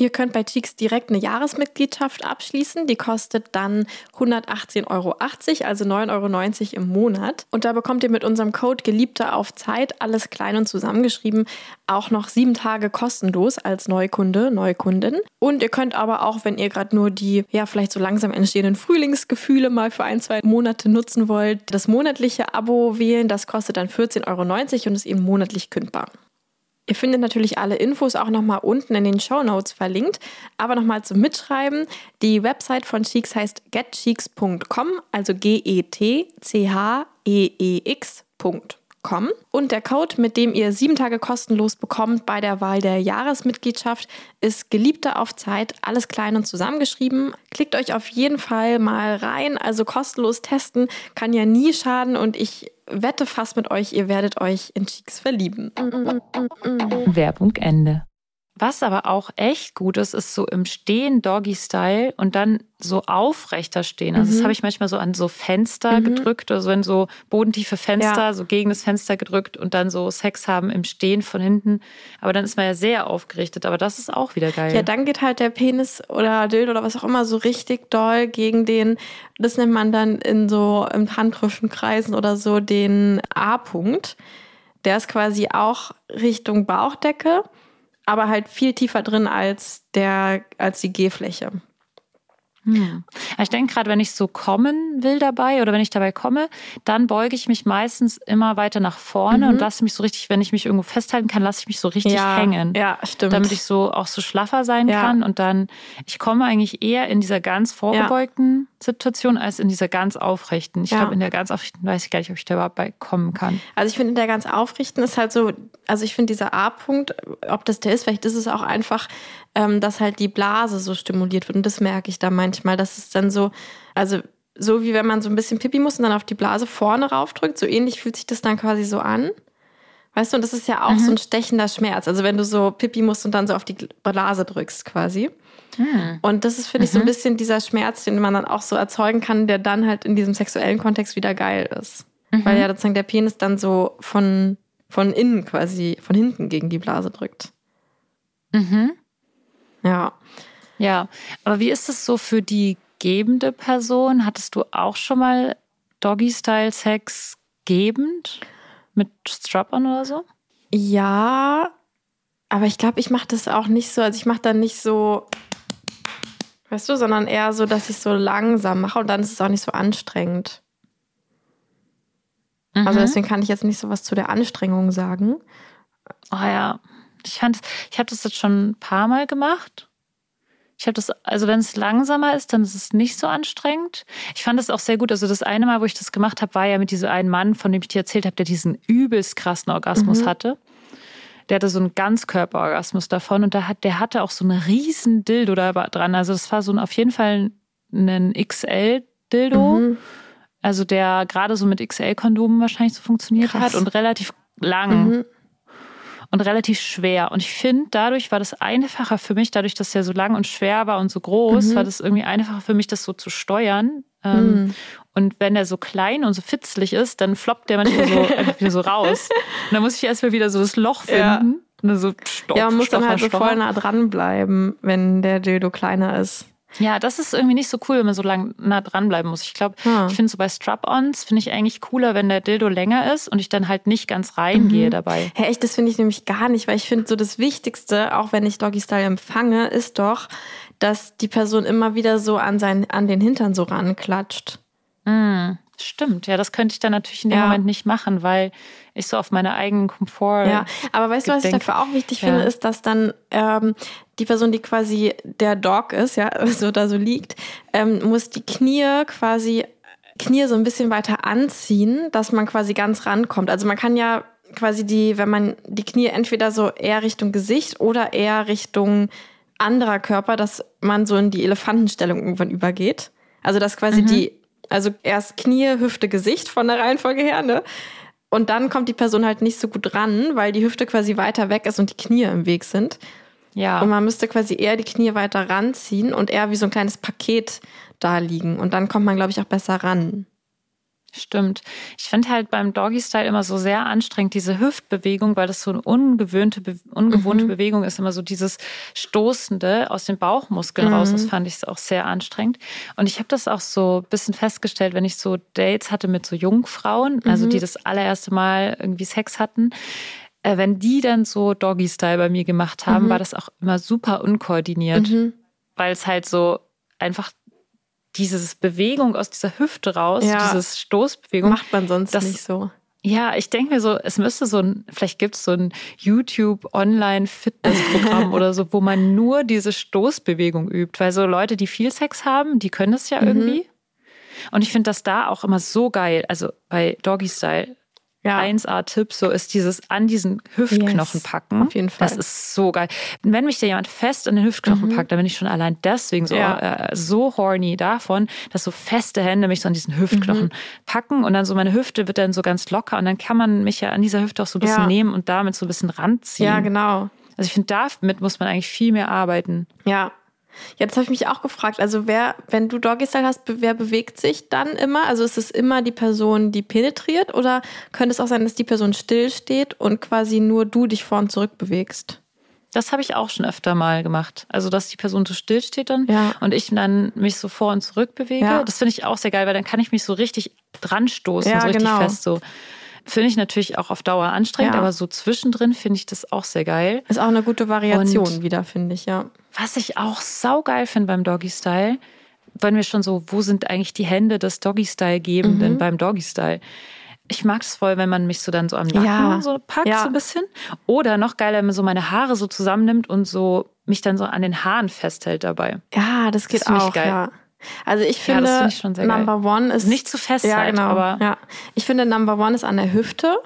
Ihr könnt bei Cheeks direkt eine Jahresmitgliedschaft abschließen. Die kostet dann 118,80 Euro, also 9,90 Euro im Monat. Und da bekommt ihr mit unserem Code Geliebter auf Zeit, alles klein und zusammengeschrieben, auch noch sieben Tage kostenlos als Neukunde, Neukundin. Und ihr könnt aber auch, wenn ihr gerade nur die, ja, vielleicht so langsam entstehenden Frühlingsgefühle mal für ein, zwei Monate nutzen wollt, das monatliche Abo wählen. Das kostet dann 14,90 Euro und ist eben monatlich kündbar. Ihr findet natürlich alle Infos auch nochmal unten in den Show Notes verlinkt. Aber nochmal zum Mitschreiben. Die Website von Cheeks heißt getcheeks.com, also G-E-T-C-H-E-E-X.com kommen. Und der Code, mit dem ihr sieben Tage kostenlos bekommt bei der Wahl der Jahresmitgliedschaft, ist Geliebter auf Zeit, alles klein und zusammengeschrieben. Klickt euch auf jeden Fall mal rein. Also kostenlos testen kann ja nie schaden und ich wette fast mit euch, ihr werdet euch in Cheeks verlieben. Werbung Ende. Was aber auch echt gut ist, ist so im Stehen Doggy-Style und dann so aufrechter stehen. Also mhm. das habe ich manchmal so an so Fenster mhm. gedrückt oder so in so bodentiefe Fenster, ja. so gegen das Fenster gedrückt und dann so Sex haben im Stehen von hinten. Aber dann ist man ja sehr aufgerichtet. Aber das ist auch wieder geil. Ja, dann geht halt der Penis oder Dild oder was auch immer so richtig doll gegen den, das nennt man dann in so im handgriffen Kreisen oder so den A-Punkt. Der ist quasi auch Richtung Bauchdecke aber halt viel tiefer drin als der, als die G-Fläche. Hm. Ich denke gerade, wenn ich so kommen will dabei oder wenn ich dabei komme, dann beuge ich mich meistens immer weiter nach vorne mhm. und lasse mich so richtig, wenn ich mich irgendwo festhalten kann, lasse ich mich so richtig ja, hängen. Ja, stimmt. Damit ich so auch so schlaffer sein ja. kann und dann, ich komme eigentlich eher in dieser ganz vorgebeugten ja. Situation als in dieser ganz aufrechten. Ich glaube, in der ganz aufrechten weiß ich gar nicht, ob ich da überhaupt bei kommen kann. Also ich finde, in der ganz aufrechten ist halt so, also ich finde dieser A-Punkt, ob das der ist, vielleicht ist es auch einfach, ähm, dass halt die Blase so stimuliert wird. Und das merke ich da manchmal, dass es dann so, also so wie wenn man so ein bisschen Pipi muss und dann auf die Blase vorne raufdrückt, so ähnlich fühlt sich das dann quasi so an. Weißt du, und das ist ja auch mhm. so ein stechender Schmerz. Also wenn du so Pipi musst und dann so auf die Blase drückst quasi. Mhm. Und das ist, finde ich, so ein mhm. bisschen dieser Schmerz, den man dann auch so erzeugen kann, der dann halt in diesem sexuellen Kontext wieder geil ist. Mhm. Weil ja sozusagen der Penis dann so von, von innen quasi, von hinten gegen die Blase drückt. Mhm. Ja. Ja, aber wie ist es so für die gebende Person? Hattest du auch schon mal Doggy-Style-Sex gebend mit Strap-on oder so? Ja, aber ich glaube, ich mache das auch nicht so. Also ich mache dann nicht so, weißt du, sondern eher so, dass ich so langsam mache und dann ist es auch nicht so anstrengend. Also mhm. Also deswegen kann ich jetzt nicht so was zu der Anstrengung sagen. Oh ja. Ich fand, ich habe das jetzt schon ein paar Mal gemacht. Ich habe das, also wenn es langsamer ist, dann ist es nicht so anstrengend. Ich fand es auch sehr gut. Also das eine Mal, wo ich das gemacht habe, war ja mit diesem einen Mann, von dem ich dir erzählt habe, der diesen übelst krassen Orgasmus mhm. hatte. Der hatte so einen Ganzkörperorgasmus davon und der, hat, der hatte auch so eine riesen Dildo da dran. Also das war so ein, auf jeden Fall ein XL Dildo. Mhm. Also der gerade so mit XL-Kondomen wahrscheinlich so funktioniert Krass. hat und relativ lang Mhm. Und relativ schwer. Und ich finde, dadurch war das einfacher für mich, dadurch, dass der so lang und schwer war und so groß, Mhm. war das irgendwie einfacher für mich, das so zu steuern. Ähm, Mhm. Und wenn der so klein und so fitzlig ist, dann floppt der manchmal so einfach wieder so raus. Und dann muss ich erstmal wieder so das Loch Ja. finden. Und dann so stopp, Ja, man muss dann stocher, halt so stocher. voll nah dran bleiben, wenn der Dildo kleiner ist. Ja, das ist irgendwie nicht so cool, wenn man so lang nah dranbleiben muss. Ich glaube, Ah. ich finde so bei Strap-Ons finde ich eigentlich cooler, wenn der Dildo länger ist und ich dann halt nicht ganz reingehe Mhm. dabei. Hä, echt, das finde ich nämlich gar nicht, weil ich finde, so das Wichtigste, auch wenn ich Doggy Style empfange, ist doch, dass die Person immer wieder so an, seinen, an den Hintern so ranklatscht. Mm, stimmt, ja, das könnte ich dann natürlich in dem Ja. Moment nicht machen, weil ich so auf meine eigenen Komfort. Ja, aber weißt du, was ich dafür auch wichtig Ja. finde, ist, dass dann ähm, die Person, die quasi der Dog ist, ja, so da so liegt, ähm, muss die Knie quasi Knie so ein bisschen weiter anziehen, dass man quasi ganz rankommt. Also man kann ja quasi die, wenn man die Knie entweder so eher Richtung Gesicht oder eher Richtung anderer Körper, dass man so in die Elefantenstellung irgendwann übergeht. Also dass quasi Mhm. die, also erst Knie, Hüfte, Gesicht von der Reihenfolge her, ne? Und dann kommt die Person halt nicht so gut ran, weil die Hüfte quasi weiter weg ist und die Knie im Weg sind. ja. Und man müsste quasi eher die Knie weiter ranziehen und eher wie so ein kleines Paket da liegen. Und dann kommt man, glaube ich, auch besser ran. Stimmt. Ich finde halt beim Doggy-Style immer so sehr anstrengend, diese Hüftbewegung, weil das so eine ungewöhnte, Be ungewohnte Mhm. Bewegung ist, immer so dieses Stoßende aus den Bauchmuskeln raus. Das Mhm. fand ich auch sehr anstrengend. Und ich habe das auch so ein bisschen festgestellt, wenn ich so Dates hatte mit so Jungfrauen, also Mhm. die das allererste Mal irgendwie Sex hatten. Äh, wenn die dann so Doggy-Style bei mir gemacht haben, Mhm. war das auch immer super unkoordiniert Mhm. weil es halt so einfach dieses Bewegung aus dieser Hüfte raus, Ja. dieses Stoßbewegung. Macht man sonst Das- nicht so. Ja, ich denke mir so, es müsste so ein, vielleicht gibt es so ein YouTube-Online-Fitnessprogramm oder so, wo man nur diese Stoßbewegung übt, weil so Leute, die viel Sex haben, die können das ja Mhm. irgendwie. Und ich finde das da auch immer so geil. Also bei Doggy Style, Ja, 1A-Tipp, so ist dieses an diesen Hüftknochen Yes, packen. auf jeden Fall. Das ist so geil. Wenn mich da jemand fest an den Hüftknochen Mhm. packt, dann bin ich schon allein deswegen so, Ja. äh, so horny davon, dass so feste Hände mich so an diesen Hüftknochen Mhm. packen und dann so meine Hüfte wird dann so ganz locker und dann kann man mich ja an dieser Hüfte auch so ein bisschen Ja. nehmen und damit so ein bisschen ranziehen. ja, genau. Also ich finde, damit muss man eigentlich viel mehr arbeiten. Ja. Jetzt habe ich mich auch gefragt, also wer, wenn du Doggy Style hast, wer bewegt sich dann immer? Also ist es immer die Person, die penetriert oder könnte es auch sein, dass die Person still steht und quasi nur du dich vor und zurück bewegst? Das habe ich auch schon öfter mal gemacht. Also, dass die Person so still steht dann Ja. und ich dann mich so vor und zurück bewege. Ja. Das finde ich auch sehr geil, weil dann kann ich mich so richtig dran stoßen, Ja, so richtig genau. fest. So. Finde ich natürlich auch auf Dauer anstrengend, Ja. aber so zwischendrin finde ich das auch sehr geil. Ist auch eine gute Variation Und- wieder, finde ich, ja. Was ich auch saugeil finde beim Doggy-Style, wenn wir schon so, wo sind eigentlich die Hände des Doggy-Style-Gebenden Mhm. beim Doggy-Style? Ich mag es voll, wenn man mich so dann so am Nacken Ja. so packt, Ja. so ein bisschen. Oder noch geiler, wenn man so meine Haare so zusammennimmt und so mich dann so an den Haaren festhält dabei. Ja, das geht Das auch, geil. ja. Also ich Ja, finde, das finde ich schon sehr geil. Number One ist Nicht zu fest ja, halt, genau. aber ja. Ich finde, Number One ist an der Hüfte.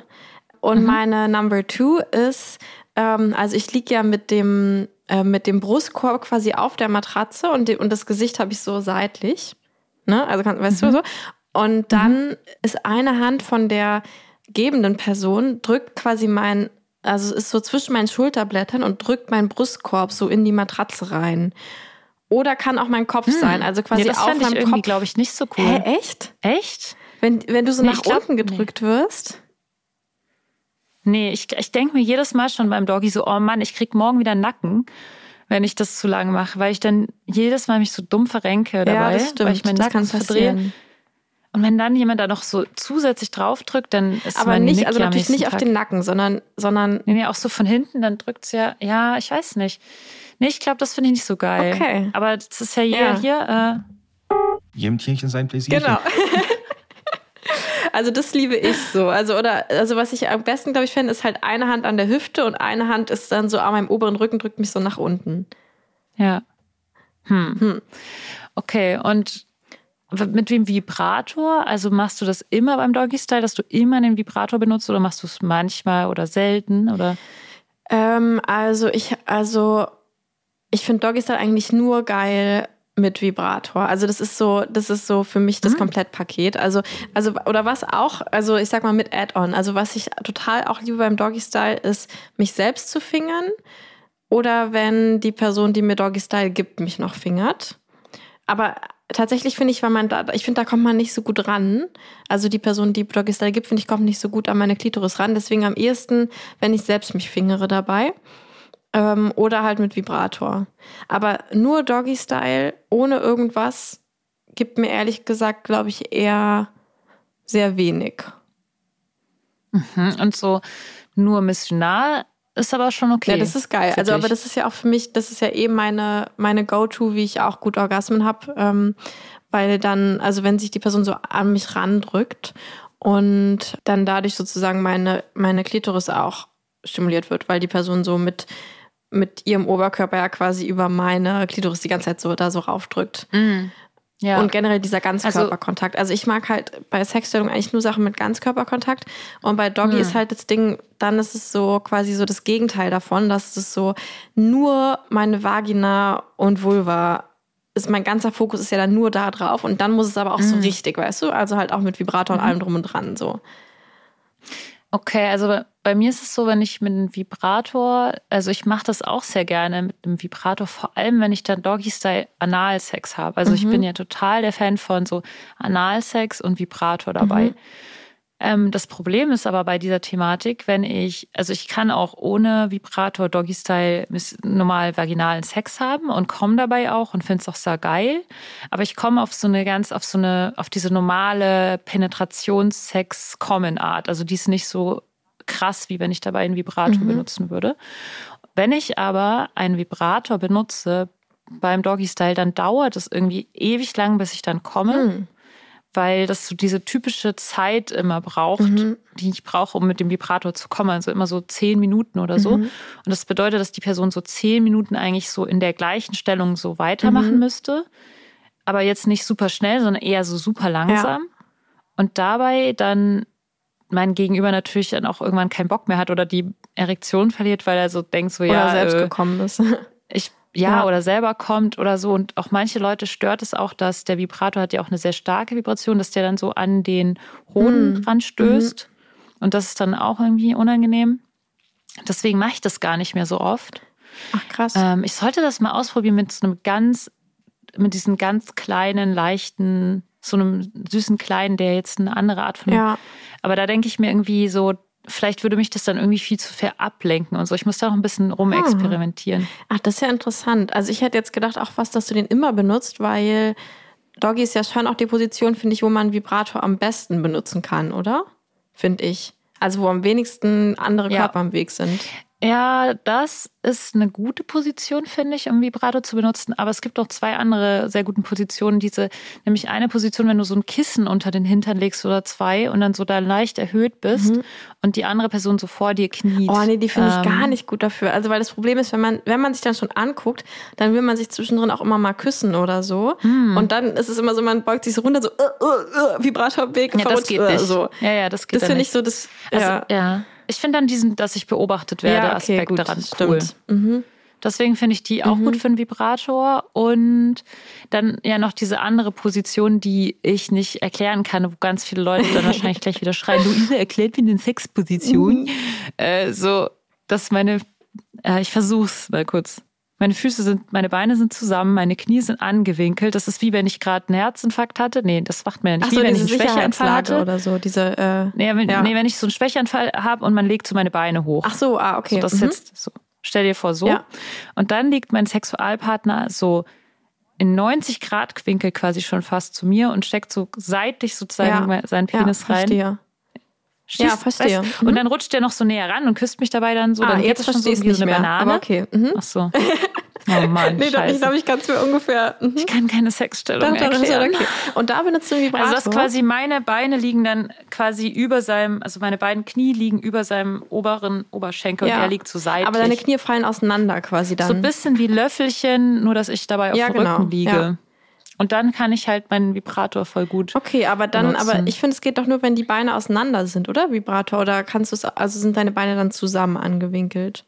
Und Mhm. meine Number Two ist, ähm, also ich liege ja mit dem, äh, mit dem Brustkorb quasi auf der Matratze und, die, und das Gesicht habe ich so seitlich. Ne? Also kann, weißt Mhm. du so? Und dann ist eine Hand von der gebenden Person, drückt quasi mein, also ist so zwischen meinen Schulterblättern und drückt meinen Brustkorb so in die Matratze rein. Oder kann auch mein Kopf sein, also quasi Hm. nee, das auf ich meinem irgendwie, Kopf. glaube ich, nicht so cool. Hä, echt? Echt? Wenn, wenn du so Nee, nach ich glaub, unten nee. gedrückt wirst? Nee, ich, ich denke mir jedes Mal schon beim Doggy so, oh Mann, ich krieg morgen wieder Nacken, wenn ich das zu lange mache, weil ich dann jedes Mal mich so dumm verrenke dabei, ja, das stimmt. weil ich meinen das Nacken verdrehe. Und wenn dann jemand da noch so zusätzlich draufdrückt, dann ist Aber mein nicht, Nick also ja natürlich nicht auf Tag. den Nacken, sondern, sondern Nee, nee, auch so von hinten, dann drückt's ja, ja, ich weiß nicht. Nee, ich glaube, das finde ich nicht so geil. Okay. Aber das ist ja jeder Ja. hier, äh, Jedem Tierchen sein Pläsierchen. Genau. also das liebe ich so. Also oder also was ich am besten glaube ich fände, ist halt eine Hand an der Hüfte und eine Hand ist dann so an meinem oberen Rücken drückt mich so nach unten. Ja. Hm. Hm. Okay, und mit dem Vibrator? Also machst du das immer beim Doggy Style, dass du immer den Vibrator benutzt oder machst du es manchmal oder selten oder? Ähm, also ich also ich finde Doggy Style eigentlich nur geil, mit Vibrator. Also das ist so, das ist so für mich das Mhm. Komplettpaket. Also, also, oder was auch, also ich sag mal mit Add-on. Also was ich total auch liebe beim Doggy Style ist, mich selbst zu fingern. Oder wenn die Person, die mir Doggy Style gibt, mich noch fingert. Aber tatsächlich finde ich, weil man da, ich finde, da kommt man nicht so gut ran. Also die Person, die Doggy Style gibt, finde ich, kommt nicht so gut an meine Klitoris ran. Deswegen am ehesten, wenn ich selbst mich fingere dabei. Ähm, oder halt mit Vibrator. Aber nur Doggy Style, ohne irgendwas, gibt mir ehrlich gesagt, glaube ich, eher sehr wenig. Mhm. Und so nur missionar ist aber schon okay. Ja, das ist geil. Also, aber das ist ja auch für mich, das ist ja eben meine, meine Go-To, wie ich auch gut Orgasmen habe. Ähm, weil dann, also wenn sich die Person so an mich randrückt und dann dadurch sozusagen meine, meine Klitoris auch stimuliert wird, weil die Person so mit, mit ihrem Oberkörper ja quasi über meine Klitoris die ganze Zeit so da so raufdrückt. Mhm. Ja. Und generell dieser Ganzkörperkontakt. Also, ich mag halt bei Sexstellung eigentlich nur Sachen mit Ganzkörperkontakt. Und bei Doggy Hm. ist halt das Ding, dann ist es so quasi so das Gegenteil davon, dass es so nur meine Vagina und Vulva ist, mein ganzer Fokus ist ja dann nur da drauf. Und dann muss es aber auch Hm. so richtig, weißt du? Also halt auch mit Vibrator Mhm. und allem drum und dran, so. Okay, also bei- mir ist es so, wenn ich mit einem Vibrator, also ich mache das auch sehr gerne mit einem Vibrator, vor allem wenn ich dann Doggy-Style Analsex habe. Also ich Mhm. bin ja total der Fan von so Analsex und Vibrator dabei. Mhm. Ähm, das Problem ist aber bei dieser Thematik, wenn ich, also ich kann auch ohne Vibrator Doggy-Style mis- normal vaginalen Sex haben und komme dabei auch und finde es auch sehr geil. Aber ich komme auf so eine ganz, auf so eine, auf diese normale Penetrationssex-Common-Art. Also die ist nicht so krass, wie wenn ich dabei einen Vibrator Mhm. benutzen würde. Wenn ich aber einen Vibrator benutze beim Doggy-Style, dann dauert es irgendwie ewig lang, bis ich dann komme Hm. Weil das so diese typische Zeit immer braucht, Mhm. die ich brauche, um mit dem Vibrator zu kommen. Also immer so zehn Minuten oder so. Mhm. Und das bedeutet, dass die Person so zehn Minuten eigentlich so in der gleichen Stellung so weitermachen Mhm. müsste. Aber jetzt nicht super schnell, sondern eher so super langsam. Und dabei dann mein Gegenüber natürlich dann auch irgendwann keinen Bock mehr hat oder die Erektion verliert, weil er so denkt, so Oder ja, selbst äh, gekommen ist. ich ja, Ja. oder selber kommt oder so. Und auch manche Leute stört es auch, dass der Vibrator hat ja auch eine sehr starke Vibration, dass der dann so an den Hoden Mhm. dran stößt. Und das ist dann auch irgendwie unangenehm. Deswegen mache ich das gar nicht mehr so oft. Ach krass. Ähm, ich sollte das mal ausprobieren mit so einem ganz, mit diesen ganz kleinen, leichten, so einem süßen kleinen, der jetzt eine andere Art von. ja. Aber da denke ich mir irgendwie so, vielleicht würde mich das dann irgendwie viel zu sehr ablenken und so. Ich muss da noch ein bisschen rumexperimentieren. Ach, das ist ja interessant. Also ich hätte jetzt gedacht auch fast, dass du den immer benutzt, weil Doggy ist ja schon auch die Position, finde ich, wo man Vibrator am besten benutzen kann, oder? Finde ich. Also wo am wenigsten andere Ja. Körper am Weg sind. Ja, das ist eine gute Position, finde ich, um Vibrato zu benutzen. Aber es gibt auch zwei andere sehr guten Positionen. Diese, nämlich eine Position, wenn du so ein Kissen unter den Hintern legst oder zwei und dann so da leicht erhöht bist und die andere Person so vor dir kniet. Mhm. Oh nee, die finde ich Ähm, gar nicht gut dafür. Also weil das Problem ist, wenn man, wenn man sich dann schon anguckt, dann will man sich zwischendrin auch immer mal küssen oder so. Hm. Und dann ist es immer so, man beugt sich so runter, so uh, uh, uh, Vibrator am Weg, Ja, das verrutscht, geht uh, nicht. so. Ja, ja, das geht Das finde ich so, das, Also, ja. ja. Ich finde dann diesen, dass ich beobachtet werde, Aspekt daran cool. stimmt. Mhm. Deswegen finde ich die auch gut für einen Vibrator. Und dann ja noch diese andere Position, die ich nicht erklären kann, wo ganz viele Leute dann wahrscheinlich gleich wieder schreien, Luise, erklärt mir eine Sexposition. Äh, so, dass meine, äh, ich versuch's mal kurz. Meine Füße sind, meine Beine sind zusammen, meine Knie sind angewinkelt. Das ist wie wenn ich gerade einen Herzinfarkt hatte. Nee, das macht man ja nicht. Ach wie so, wenn ich einen Schwächeanfall hatte. oder so, diese, äh, Nee, wenn, Ja. nee, wenn ich so einen Schwächeanfall habe und man legt so meine Beine hoch. ach so, ah, okay. So, das mhm. jetzt so. Stell dir vor, so. Ja. Und dann liegt mein Sexualpartner so in 90 Grad Winkel quasi schon fast zu mir und steckt so seitlich sozusagen Ja. seinen ja, Penis rein. Schießt, Ja, verstehe. weißt, Mhm. Und dann rutscht der noch so näher ran und küsst mich dabei dann so. ah, dann jetzt das schon so wie nicht so eine mehr. Banane. Aber okay. Mhm. Ach so. Oh Mann, Nee, doch, ich scheiße. glaube, ich kann es mir ungefähr. Mhm. ich kann keine Sexstellung ist ja erklären. okay. Und da benutzt du Vibrator. Also das quasi meine Beine liegen dann quasi über seinem, also meine beiden Knie liegen über seinem oberen Oberschenkel Ja. und er liegt so seitlich. Aber deine Knie fallen auseinander quasi dann. So ein bisschen wie Löffelchen, nur dass ich dabei auf Ja, dem genau, Rücken liege. ja. Und dann kann ich halt meinen Vibrator voll gut. Okay, aber dann, benutzen. aber ich finde, es geht doch nur, wenn die Beine auseinander sind, oder? Vibrator. Oder kannst du es, also sind deine Beine dann zusammen angewinkelt?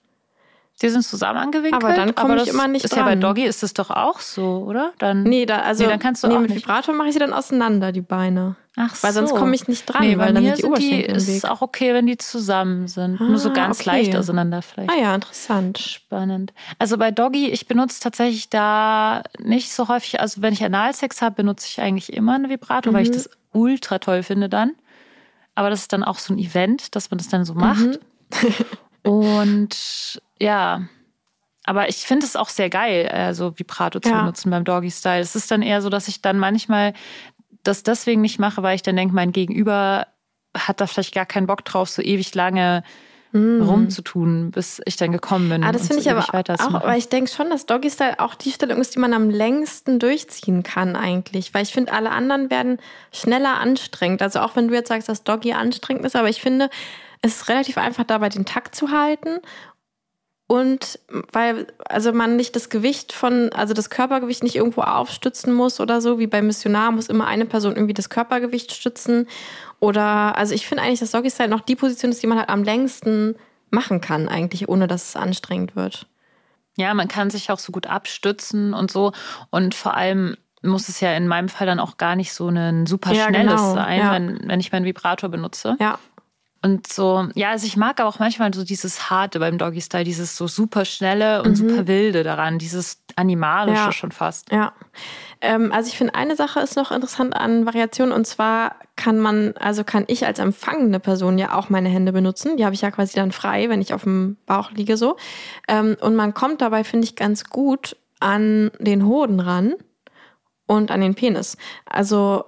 Die sind zusammen angewinkelt. Aber dann komme ich immer nicht ist ja bei dran. Doggy ist das doch auch so, oder? Dann Nee, da, also Nee, dann kannst du nee, auch mit nicht. Vibrator mache ich sie dann auseinander, die Beine. Ach Weil sonst so. komme ich nicht dran, nee, weil dann sind die die, Oberschenkel im ist es auch okay, wenn die zusammen sind. Nur so Ah, ganz okay. leicht auseinander vielleicht. Ah ja, interessant. Spannend. Also bei Doggy, ich benutze tatsächlich da nicht so häufig, also wenn ich Analsex habe, benutze ich eigentlich immer einen Vibrator, weil ich Mhm. das ultra toll finde dann. Aber das ist dann auch so ein Event, dass man das dann so macht. Mhm. Und ja, aber ich finde es auch sehr geil, also Vibrato zu Ja. benutzen beim Doggy-Style. Es ist dann eher so, dass ich dann manchmal das deswegen nicht mache, weil ich dann denke, mein Gegenüber hat da vielleicht gar keinen Bock drauf, so ewig lange rumzutun, bis ich dann gekommen bin. Ah, das finde so ich aber auch, weil ich denke schon, dass Doggy Style auch die Stellung ist, die man am längsten durchziehen kann eigentlich. Weil ich finde, alle anderen werden schneller anstrengend. Also auch wenn du jetzt sagst, dass Doggy anstrengend ist, aber ich finde, es ist relativ einfach dabei, den Takt zu halten. Und weil, also man nicht das Gewicht von, also das Körpergewicht nicht irgendwo aufstützen muss oder so, wie beim Missionar muss immer eine Person irgendwie das Körpergewicht stützen. Oder, also ich finde eigentlich, dass Doggy Style noch die Position ist, die man halt am längsten machen kann, eigentlich, ohne dass es anstrengend wird. Ja, man kann sich auch so gut abstützen und so. Und vor allem muss es ja in meinem Fall dann auch gar nicht so ein super Ja, schnelles genau, sein, ja. wenn, wenn ich meinen Vibrator benutze. Ja. Und so, ja, also ich mag aber auch manchmal so dieses Harte beim Doggy-Style, dieses so super schnelle und super wilde daran, dieses Animalische Mhm. Ja. schon fast. Ja. Ähm, also ich finde, eine Sache ist noch interessant an Variationen und zwar kann man, also kann ich als empfangende Person ja auch meine Hände benutzen. Die habe ich ja quasi dann frei, wenn ich auf dem Bauch liege so. Ähm, und man kommt dabei, finde ich, ganz gut an den Hoden ran und an den Penis. Also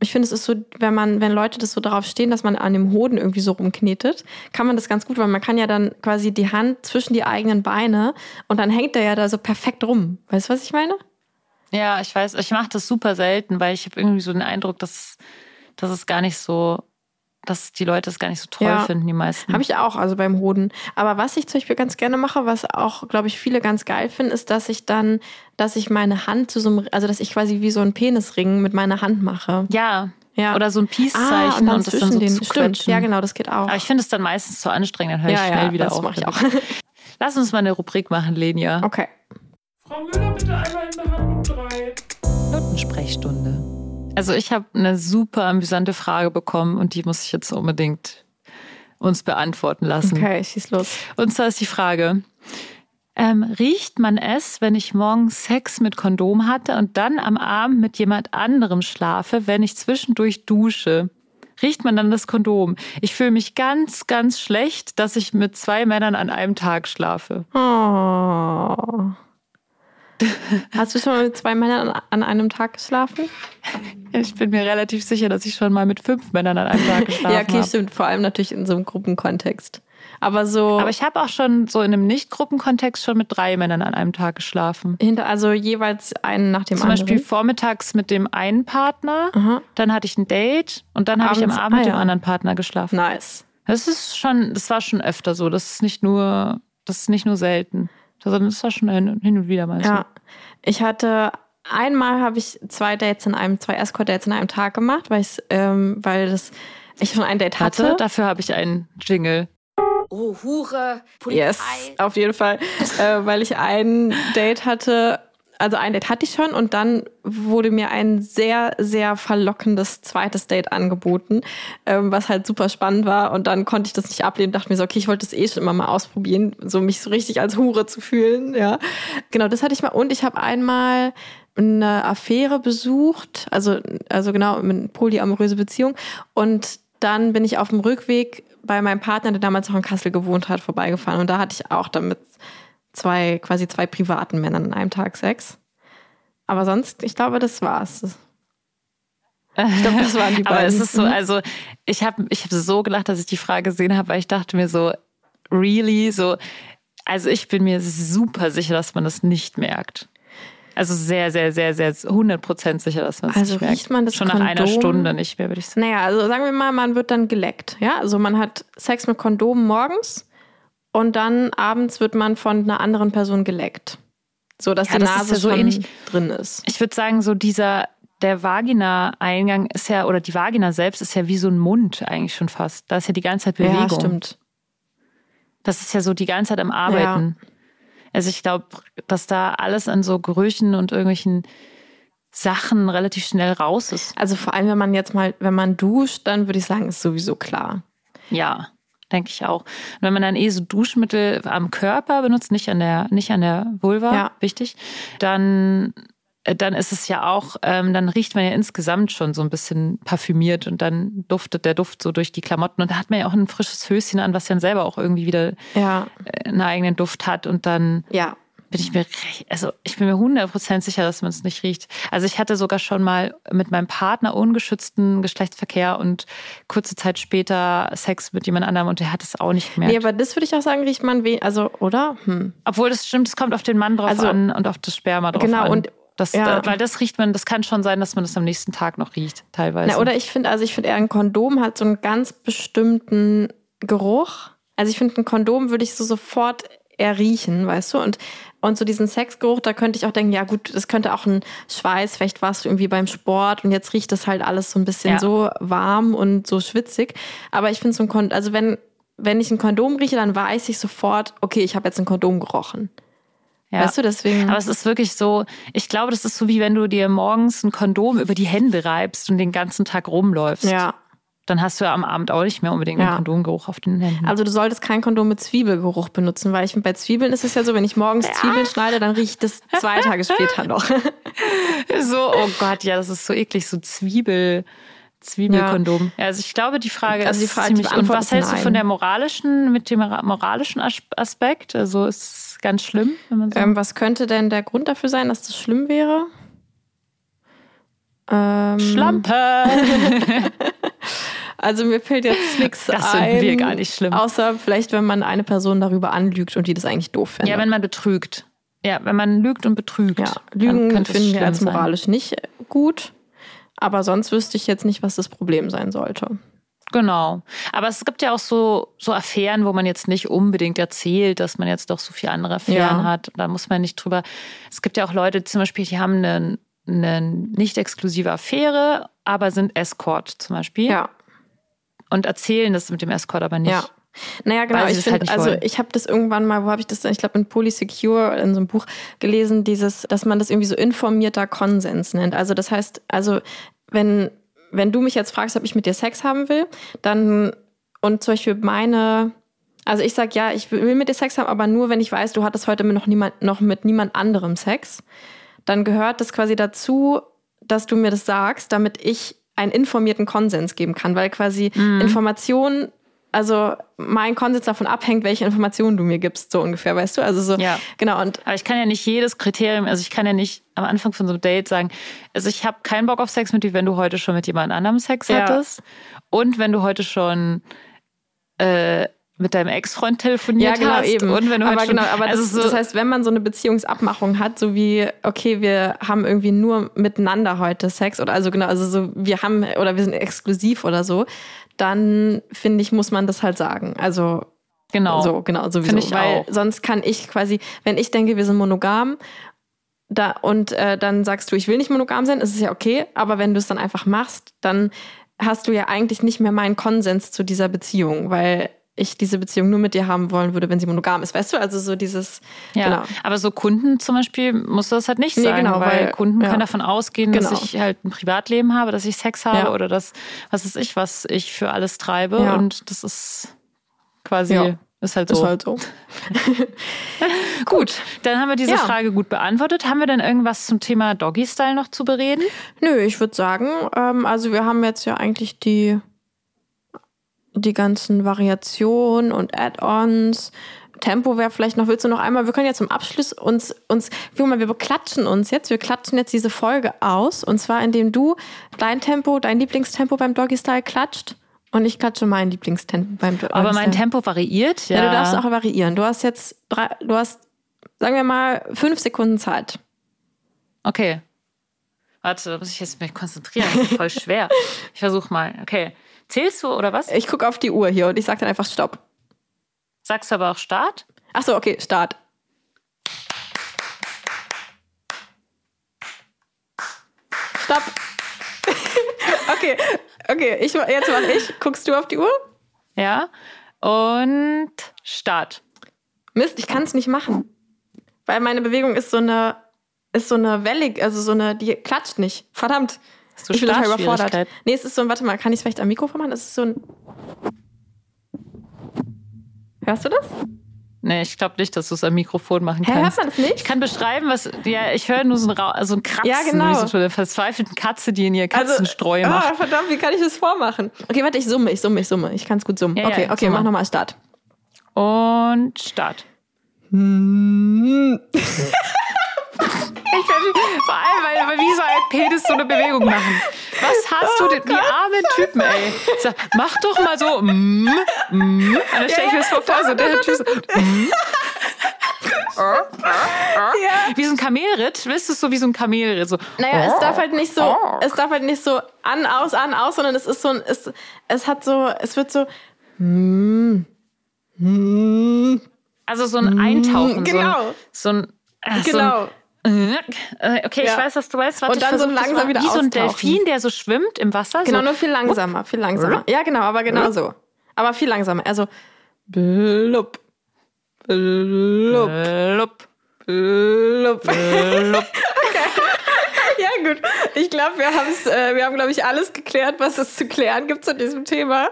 ich finde, es ist so, wenn man, wenn Leute das so darauf stehen, dass man an dem Hoden irgendwie so rumknetet, kann man das ganz gut, weil man kann ja dann quasi die Hand zwischen die eigenen Beine und dann hängt der ja da so perfekt rum. Weißt du, was ich meine? Ja, ich weiß, ich mache das super selten, weil ich habe irgendwie so den Eindruck, dass, dass es gar nicht so, dass die Leute es gar nicht so toll Ja. finden, die meisten. Habe ich auch, also beim Hoden. Aber was ich zum Beispiel ganz gerne mache, was auch, glaube ich, viele ganz geil finden, ist, dass ich dann, dass ich meine Hand zu so einem, also dass ich quasi wie so einen Penisring mit meiner Hand mache. ja. Ja. Oder so ein Ah, Peace-Zeichen und dann und, das dann zwischen so den, stimmt. Ja, genau, das geht auch. Aber ich finde es dann meistens zu anstrengend, dann höre ich ja, schnell ja, wieder das auf. mache ich auch. Lass uns mal eine Rubrik machen, Lenia. Okay. Frau Müller, bitte einmal in Behandlung 3. Notensprechstunde. Also ich habe eine super amüsante Frage bekommen und die muss ich jetzt unbedingt uns beantworten lassen. Okay, schieß los. Und zwar ist die Frage, ähm, riecht man es, wenn ich morgens Sex mit Kondom hatte und dann am Abend mit jemand anderem schlafe, wenn ich zwischendurch dusche? Riecht man dann das Kondom? Ich fühle mich ganz, ganz schlecht, dass ich mit zwei Männern an einem Tag schlafe. Oh. Hast du schon mal mit zwei Männern an- einem Tag geschlafen? Ich bin mir relativ sicher, dass ich schon mal mit fünf Männern an einem Tag geschlafen ja, okay, habe. stimmt. Vor allem natürlich in so einem Gruppenkontext. Aber so Aber ich habe auch schon so in einem Nicht-Gruppenkontext schon mit drei Männern an einem Tag geschlafen. hinter, also jeweils einen nach dem Zum anderen. Beispiel vormittags mit dem einen Partner, Aha. dann hatte ich ein Date und dann habe ich am Abend mit ah, dem ja. anderen Partner geschlafen. Nice. Das ist schon, das war schon öfter so. Das ist nicht nur, das ist nicht nur selten. Sondern das war schon hin hin und wieder mal so. Ja. Ich hatte einmal habe ich zwei Dates in einem, zwei Escort-Dates in einem Tag gemacht, weil ich ähm, weil das ich schon ein Date Hatte, hatte. dafür habe ich einen Jingle. Oh, Hure, Polizei. Yes, auf jeden Fall. äh, weil ich ein Date hatte, also ein Date hatte ich schon und dann wurde mir ein sehr, sehr verlockendes zweites Date angeboten, ähm, was halt super spannend war und dann konnte ich das nicht ablehnen, dachte mir so, okay, ich wollte das eh schon immer mal ausprobieren, so mich so richtig als Hure zu fühlen, ja. Genau, das hatte ich mal und ich habe einmal eine Affäre besucht, also, also genau, eine polyamoröse Beziehung und dann bin ich auf dem Rückweg bei meinem Partner, der damals noch in Kassel gewohnt hat, vorbeigefahren. Und da hatte ich auch damit zwei, quasi zwei privaten Männern an einem Tag Sex. Aber sonst, ich glaube, das war's. Ich glaube, das waren die Aber beiden. es ist so, Mhm. also ich habe ich hab so gelacht, dass ich die Frage gesehen habe, weil ich dachte mir so, really, so, also ich bin mir super sicher, dass man das nicht merkt. Also sehr, sehr, sehr, sehr, 100% sicher, dass man es Also nicht merkt. riecht man das Schon nach einer Kondom? Stunde nicht mehr, würde ich sagen. Naja, also sagen wir mal, man wird dann geleckt. Ja, also man hat Sex mit Kondomen morgens und dann abends wird man von einer anderen Person geleckt. So, dass Ja, die Nase ja so ähnlich. drin ist. Ich würde sagen, so dieser, der Vagina-Eingang ist ja, oder die Vagina selbst ist ja wie so ein Mund eigentlich schon fast. Da ist ja die ganze Zeit Bewegung. Ja, stimmt. Das ist ja so die ganze Zeit am Arbeiten. Also ich glaube, dass da alles an so Gerüchen und irgendwelchen Sachen relativ schnell raus ist. Also vor allem, wenn man jetzt mal, wenn man duscht, dann würde ich sagen, ist sowieso klar. Ja, denke ich auch. Und wenn man dann eh so Duschmittel am Körper benutzt, nicht an der, nicht an der Vulva, Ja. wichtig, dann, äh, dann ist es ja auch, ähm, dann riecht man ja insgesamt schon so ein bisschen parfümiert und dann duftet der Duft so durch die Klamotten. Und da hat man ja auch ein frisches Höschen an, was dann selber auch irgendwie wieder Ja, äh, einen eigenen Duft hat. Und dann ja. Bin ich mir, also ich bin mir 100% sicher, dass man es nicht riecht. Also ich hatte sogar schon mal mit meinem Partner ungeschützten Geschlechtsverkehr und kurze Zeit später Sex mit jemand anderem und der hat es auch nicht gemerkt. Nee, aber das würde ich auch sagen, riecht man weh, also, oder? Hm. Obwohl das stimmt, es kommt auf den Mann drauf Also- an und auf das Sperma drauf Genau, an. und- das, ja. da, weil das riecht man, das kann schon sein, dass man das am nächsten Tag noch riecht, teilweise. Na, oder ich finde, also ich finde eher ein Kondom hat so einen ganz bestimmten Geruch. Also ich finde, ein Kondom würde ich so sofort eher riechen, weißt du? Und, und so diesen Sexgeruch, da könnte ich auch denken, ja gut, das könnte auch ein Schweiß, vielleicht warst du irgendwie beim Sport und jetzt riecht das halt alles so ein bisschen Ja. so warm und so schwitzig. Aber ich finde so ein Kondom, also wenn, wenn ich ein Kondom rieche, dann weiß ich sofort, okay, ich habe jetzt ein Kondom gerochen. Ja. Weißt du, deswegen. Aber es ist wirklich so, ich glaube, das ist so wie wenn du dir morgens ein Kondom über die Hände reibst und den ganzen Tag rumläufst. ja. Dann hast du ja am Abend auch nicht mehr unbedingt Ja. einen Kondomgeruch auf den Händen. Also du solltest kein Kondom mit Zwiebelgeruch benutzen, weil ich finde, bei Zwiebeln ist es ja so, wenn ich morgens Zwiebeln schneide, dann riecht das zwei Tage später noch. So, oh Gott, ja, das ist so eklig, so Zwiebel, Zwiebelkondom. Ja. also ich glaube, die Frage Also die ist Frage- die ziemlich. Und Antwort was ist hältst du von der moralischen, mit dem moralischen As- Aspekt? Also ist es ganz schlimm, wenn man so. ähm, was könnte denn der Grund dafür sein, dass das schlimm wäre? Ähm, Schlampe! Also mir fällt jetzt nichts Das ein. finden wir gar nicht schlimm. Außer vielleicht, wenn man eine Person darüber anlügt und die das eigentlich doof findet. ja, wenn man betrügt. Ja, wenn man lügt und betrügt. Ja, Lügen finden wir als sein. moralisch nicht gut. Aber sonst wüsste ich jetzt nicht, was das Problem sein sollte. Genau. Aber es gibt ja auch so, so Affären, wo man jetzt nicht unbedingt erzählt, dass man jetzt doch so viele andere Affären Ja. hat. Da muss man nicht drüber. Es gibt ja auch Leute, zum Beispiel, die haben eine, eine nicht exklusive Affäre, aber sind Escort zum Beispiel. Ja, Und erzählen das mit dem Escort aber nicht. ja. Naja, genau. Ich finde, halt also wollen. ich habe das irgendwann mal, wo habe ich das denn? Ich glaube in Polysecure in so einem Buch gelesen, dieses, dass man das irgendwie so informierter Konsens nennt. Also das heißt, also wenn wenn du mich jetzt fragst, ob ich mit dir Sex haben will, dann und zum Beispiel meine also ich sag ja, ich will mit dir Sex haben, aber nur wenn ich weiß, du hattest heute noch niemand noch mit niemand anderem Sex, dann gehört das quasi dazu, dass du mir das sagst, damit ich einen informierten Konsens geben kann, weil quasi Mhm. Informationen, also mein Konsens davon abhängt, welche Informationen du mir gibst, so ungefähr, weißt du? Also so, Ja. genau. Und Aber ich kann ja nicht jedes Kriterium, also ich kann ja nicht am Anfang von so einem Date sagen, also ich habe keinen Bock auf Sex mit dir, wenn du heute schon mit jemand anderem Sex Ja. hattest und wenn du heute schon äh, mit deinem Ex-Freund ja, telefoniert genau, hast eben. und wenn du aber heute schon, genau, aber also das, so, das heißt, wenn man so eine Beziehungsabmachung hat, so wie, okay, wir haben irgendwie nur miteinander heute Sex oder also genau, also so, wir haben oder wir sind exklusiv oder so, dann finde ich, muss man das halt sagen. Also genau. So, genau, sowieso. Finde ich Weil auch. sonst kann ich quasi, wenn ich denke, wir sind monogam, da, und äh, dann sagst du, ich will nicht monogam sein, ist es ja okay, aber wenn du es dann einfach machst, dann hast du ja eigentlich nicht mehr meinen Konsens zu dieser Beziehung, weil ich diese Beziehung nur mit dir haben wollen würde, wenn sie monogam ist, weißt du? Also so dieses, Ja, genau. aber so Kunden zum Beispiel muss das halt nicht Nee, sein, genau, weil, weil- Kunden ja. können davon ausgehen, Genau. dass ich halt ein Privatleben habe, dass ich Sex habe Ja. oder dass, was ist ich, was ich für alles treibe Ja. und das ist quasi, ist halt so. Ist halt so. Gut, dann haben wir diese. Frage gut beantwortet. Haben wir denn irgendwas zum Thema Doggy-Style noch zu bereden? Nö, ich würde sagen, ähm, also wir haben jetzt ja eigentlich die, die ganzen Variationen und Add-ons. Tempo wäre vielleicht noch, willst du noch einmal, wir können ja zum Abschluss uns, uns, guck mal, wir beklatschen uns jetzt, wir klatschen jetzt diese Folge aus und zwar indem du dein Tempo, dein Lieblingstempo beim Doggy Style klatscht und ich klatsche mein Lieblingstempo beim Doggy Aber mein Style. Tempo variiert, ja. Ja, du darfst auch variieren. Du hast jetzt drei, du hast, sagen wir mal, fünf Sekunden Zeit. Okay. Warte, da muss ich jetzt mich konzentrieren. Das ist voll schwer. Ich versuche mal. Okay. Zählst du oder was? Ich gucke auf die Uhr hier und ich sage dann einfach Stopp. Sagst du aber auch Start? Ach so, okay, Start. Stopp. okay, okay, ich, jetzt mache ich. Guckst du auf die Uhr? Ja. Und Start. Mist, ich kann es nicht machen. Weil meine Bewegung ist so eine, ist so eine wellig, also so eine, die klatscht nicht. Verdammt. Hast du ich bin total überfordert. Nee, es ist so ein, warte mal, kann ich es vielleicht am Mikrofon machen? Es ist so ein. Hörst du das? Nee, ich glaube nicht, dass du es am Mikrofon machen Hä, hört kannst. man das nicht? Ich kann beschreiben, was. Ja, ich höre nur so ein, Ra also ein Kratzen, Ja, genau. wie so von einer verzweifelten Katze, die in ihr Katzenstreu ah, macht. verdammt, wie kann ich das vormachen? Okay, warte, ich summe, ich summe, ich summe. Ich kann es gut summen. Ja, ja, okay, okay, summe. mach nochmal Start. Und Start. Hm. Ich kann, vor allem, weil, weil wie so ein Penis so eine Bewegung machen. Was hast du denn? Die armen Typen, ey. Sag, mach doch mal so. Mm, mm. Und dann stelle ich mir das vor, so der Typ so. Mm. Wie so ein Kamelritt. Willst du es so wie so ein Kamelritt? So. Naja, es darf halt nicht so, Oh. es darf halt nicht so an, aus, an, aus, sondern es ist so ein, es, es hat so, es wird so, Also so ein Eintauchen. Genau. So ein. So ein äh, genau. So ein, äh, okay, ich Ja. weiß, was du weißt. Warte, Und dann ich so versuch das langsam wieder Wie so ein. Delfin, der so schwimmt im Wasser. Genau, so. nur viel langsamer, viel langsamer. Ja, genau, aber genau so. Aber viel langsamer. Also, blub, blub, Lupp, blub. lupp. Ja, gut. Ich glaube, wir, haben's, äh, wir haben, glaube ich, alles geklärt, was es zu klären gibt zu diesem Thema.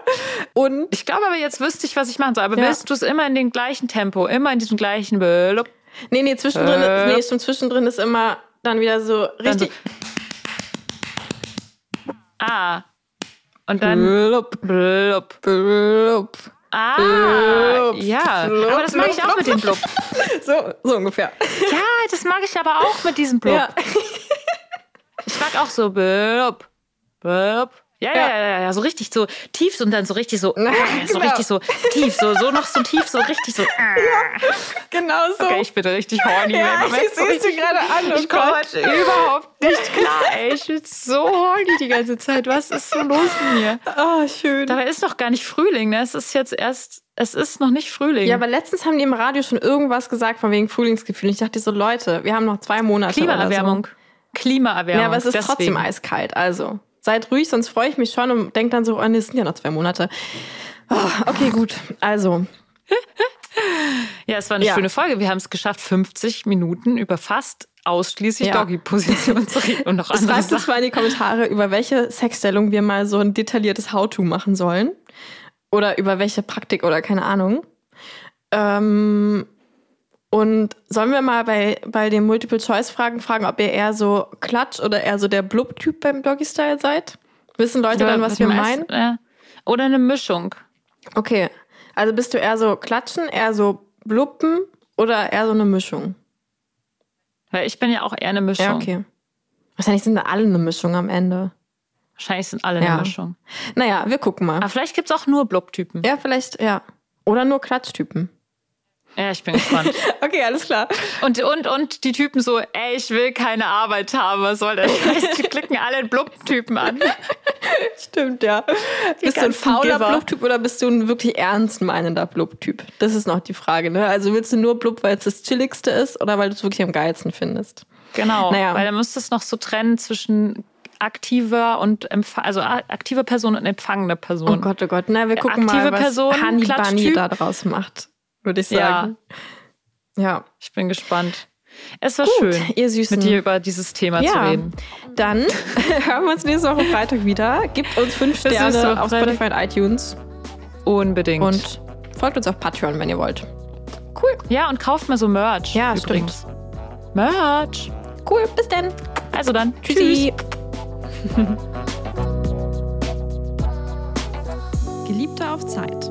Und Ich glaube aber, jetzt wüsste ich, was ich machen soll. Aber Ja. willst du es immer in dem gleichen Tempo, immer in diesem gleichen Blub? Nee, nee, zwischendrin, Äh. nee, schon zwischendrin ist immer dann wieder so richtig. Ah. Und dann Blub, blub. blub. Ah, Blub, ja. blub, Aber das mag ich blub, auch mit dem Blub. So, so ungefähr. Ja, das mag ich aber auch mit diesem Blub. Ja. Ich mag auch so blub, blub. Ja, ja, Ja. ja, ja, ja, so richtig so tief und dann so richtig so, Ja, so genau. richtig so tief, so, so noch so tief, so richtig so. Genau so. Okay, ich bin richtig horny. ja, Moment, ich siehst du gerade an. Oh Ich komme überhaupt nicht klar, ey. Ich bin so horny die ganze Zeit. Was ist so los mit mir? Oh, schön. Dabei ist noch gar nicht Frühling, ne? Es ist jetzt erst, es ist noch nicht Frühling. Ja, aber letztens haben die im Radio schon irgendwas gesagt von wegen Frühlingsgefühl. Ich dachte so, Leute, wir haben noch zwei Monate. Klimaerwärmung. So. Klimaerwärmung. Ja, aber es ist deswegen. trotzdem eiskalt. Also seid ruhig, sonst freue ich mich schon und denke dann so, oh, nee, es sind ja noch zwei Monate. Oh, okay, gut. Also, Ja, es war eine Ja. schöne Folge. Wir haben es geschafft, 50 Minuten über fast ausschließlich Ja. Doggy-Position zu reden und noch andere schreibt uns mal in die Kommentare, über welche Sexstellung wir mal so ein detailliertes How-To machen sollen. Oder über welche Praktik oder keine Ahnung. Ähm, und sollen wir mal bei, bei den Multiple-Choice-Fragen fragen, ob ihr eher so Klatsch oder eher so der Blub-Typ beim Doggy-Style seid? Wissen Leute dann, was wir meinen? Ja. Oder eine Mischung. Okay. Also bist du eher so Klatschen, eher so Bluppen oder eher so eine Mischung? Weil ich bin ja auch eher eine Mischung. Ja, okay. Wahrscheinlich sind wir alle eine Mischung am Ende. Wahrscheinlich sind alle Ja. eine Mischung. Naja, wir gucken mal. Aber vielleicht gibt es auch nur Blub-Typen. Ja, vielleicht, ja. Oder nur Klatschtypen. Ja, ich bin gespannt. Okay, alles klar. Und, und, und die Typen so, ey, ich will keine Arbeit haben, was soll das? Die klicken alle Blub-Typen an. Stimmt, ja. bist du ein fauler. Blub-Typ oder bist du ein wirklich ernst meinender Blub-Typ? Das ist noch die Frage, ne? Also willst du nur Blub, weil es das Chilligste ist oder weil du es wirklich am geilsten findest? Genau, Naja. weil da müsste es noch so trennen zwischen aktiver und also aktive Person und empfangende Person. Oh Gott, oh Gott. Na, wir gucken aktive mal, was Person, Honey Bunny da draus macht, würde ich Ja. sagen. Ja. Ich bin gespannt. Es war Gut, schön, ihr Süßen. mit dir über dieses Thema zu Ja, reden. dann hören wir uns nächste Woche Freitag wieder. Gebt uns fünf Sterne auf. Spotify und iTunes Unbedingt. und folgt uns auf Patreon, wenn ihr wollt. Cool, ja, und kauft mal so Merch. Ja, übrigens. Merch. cool, bis dann. Also dann. Tschüssi. Geliebte auf Zeit.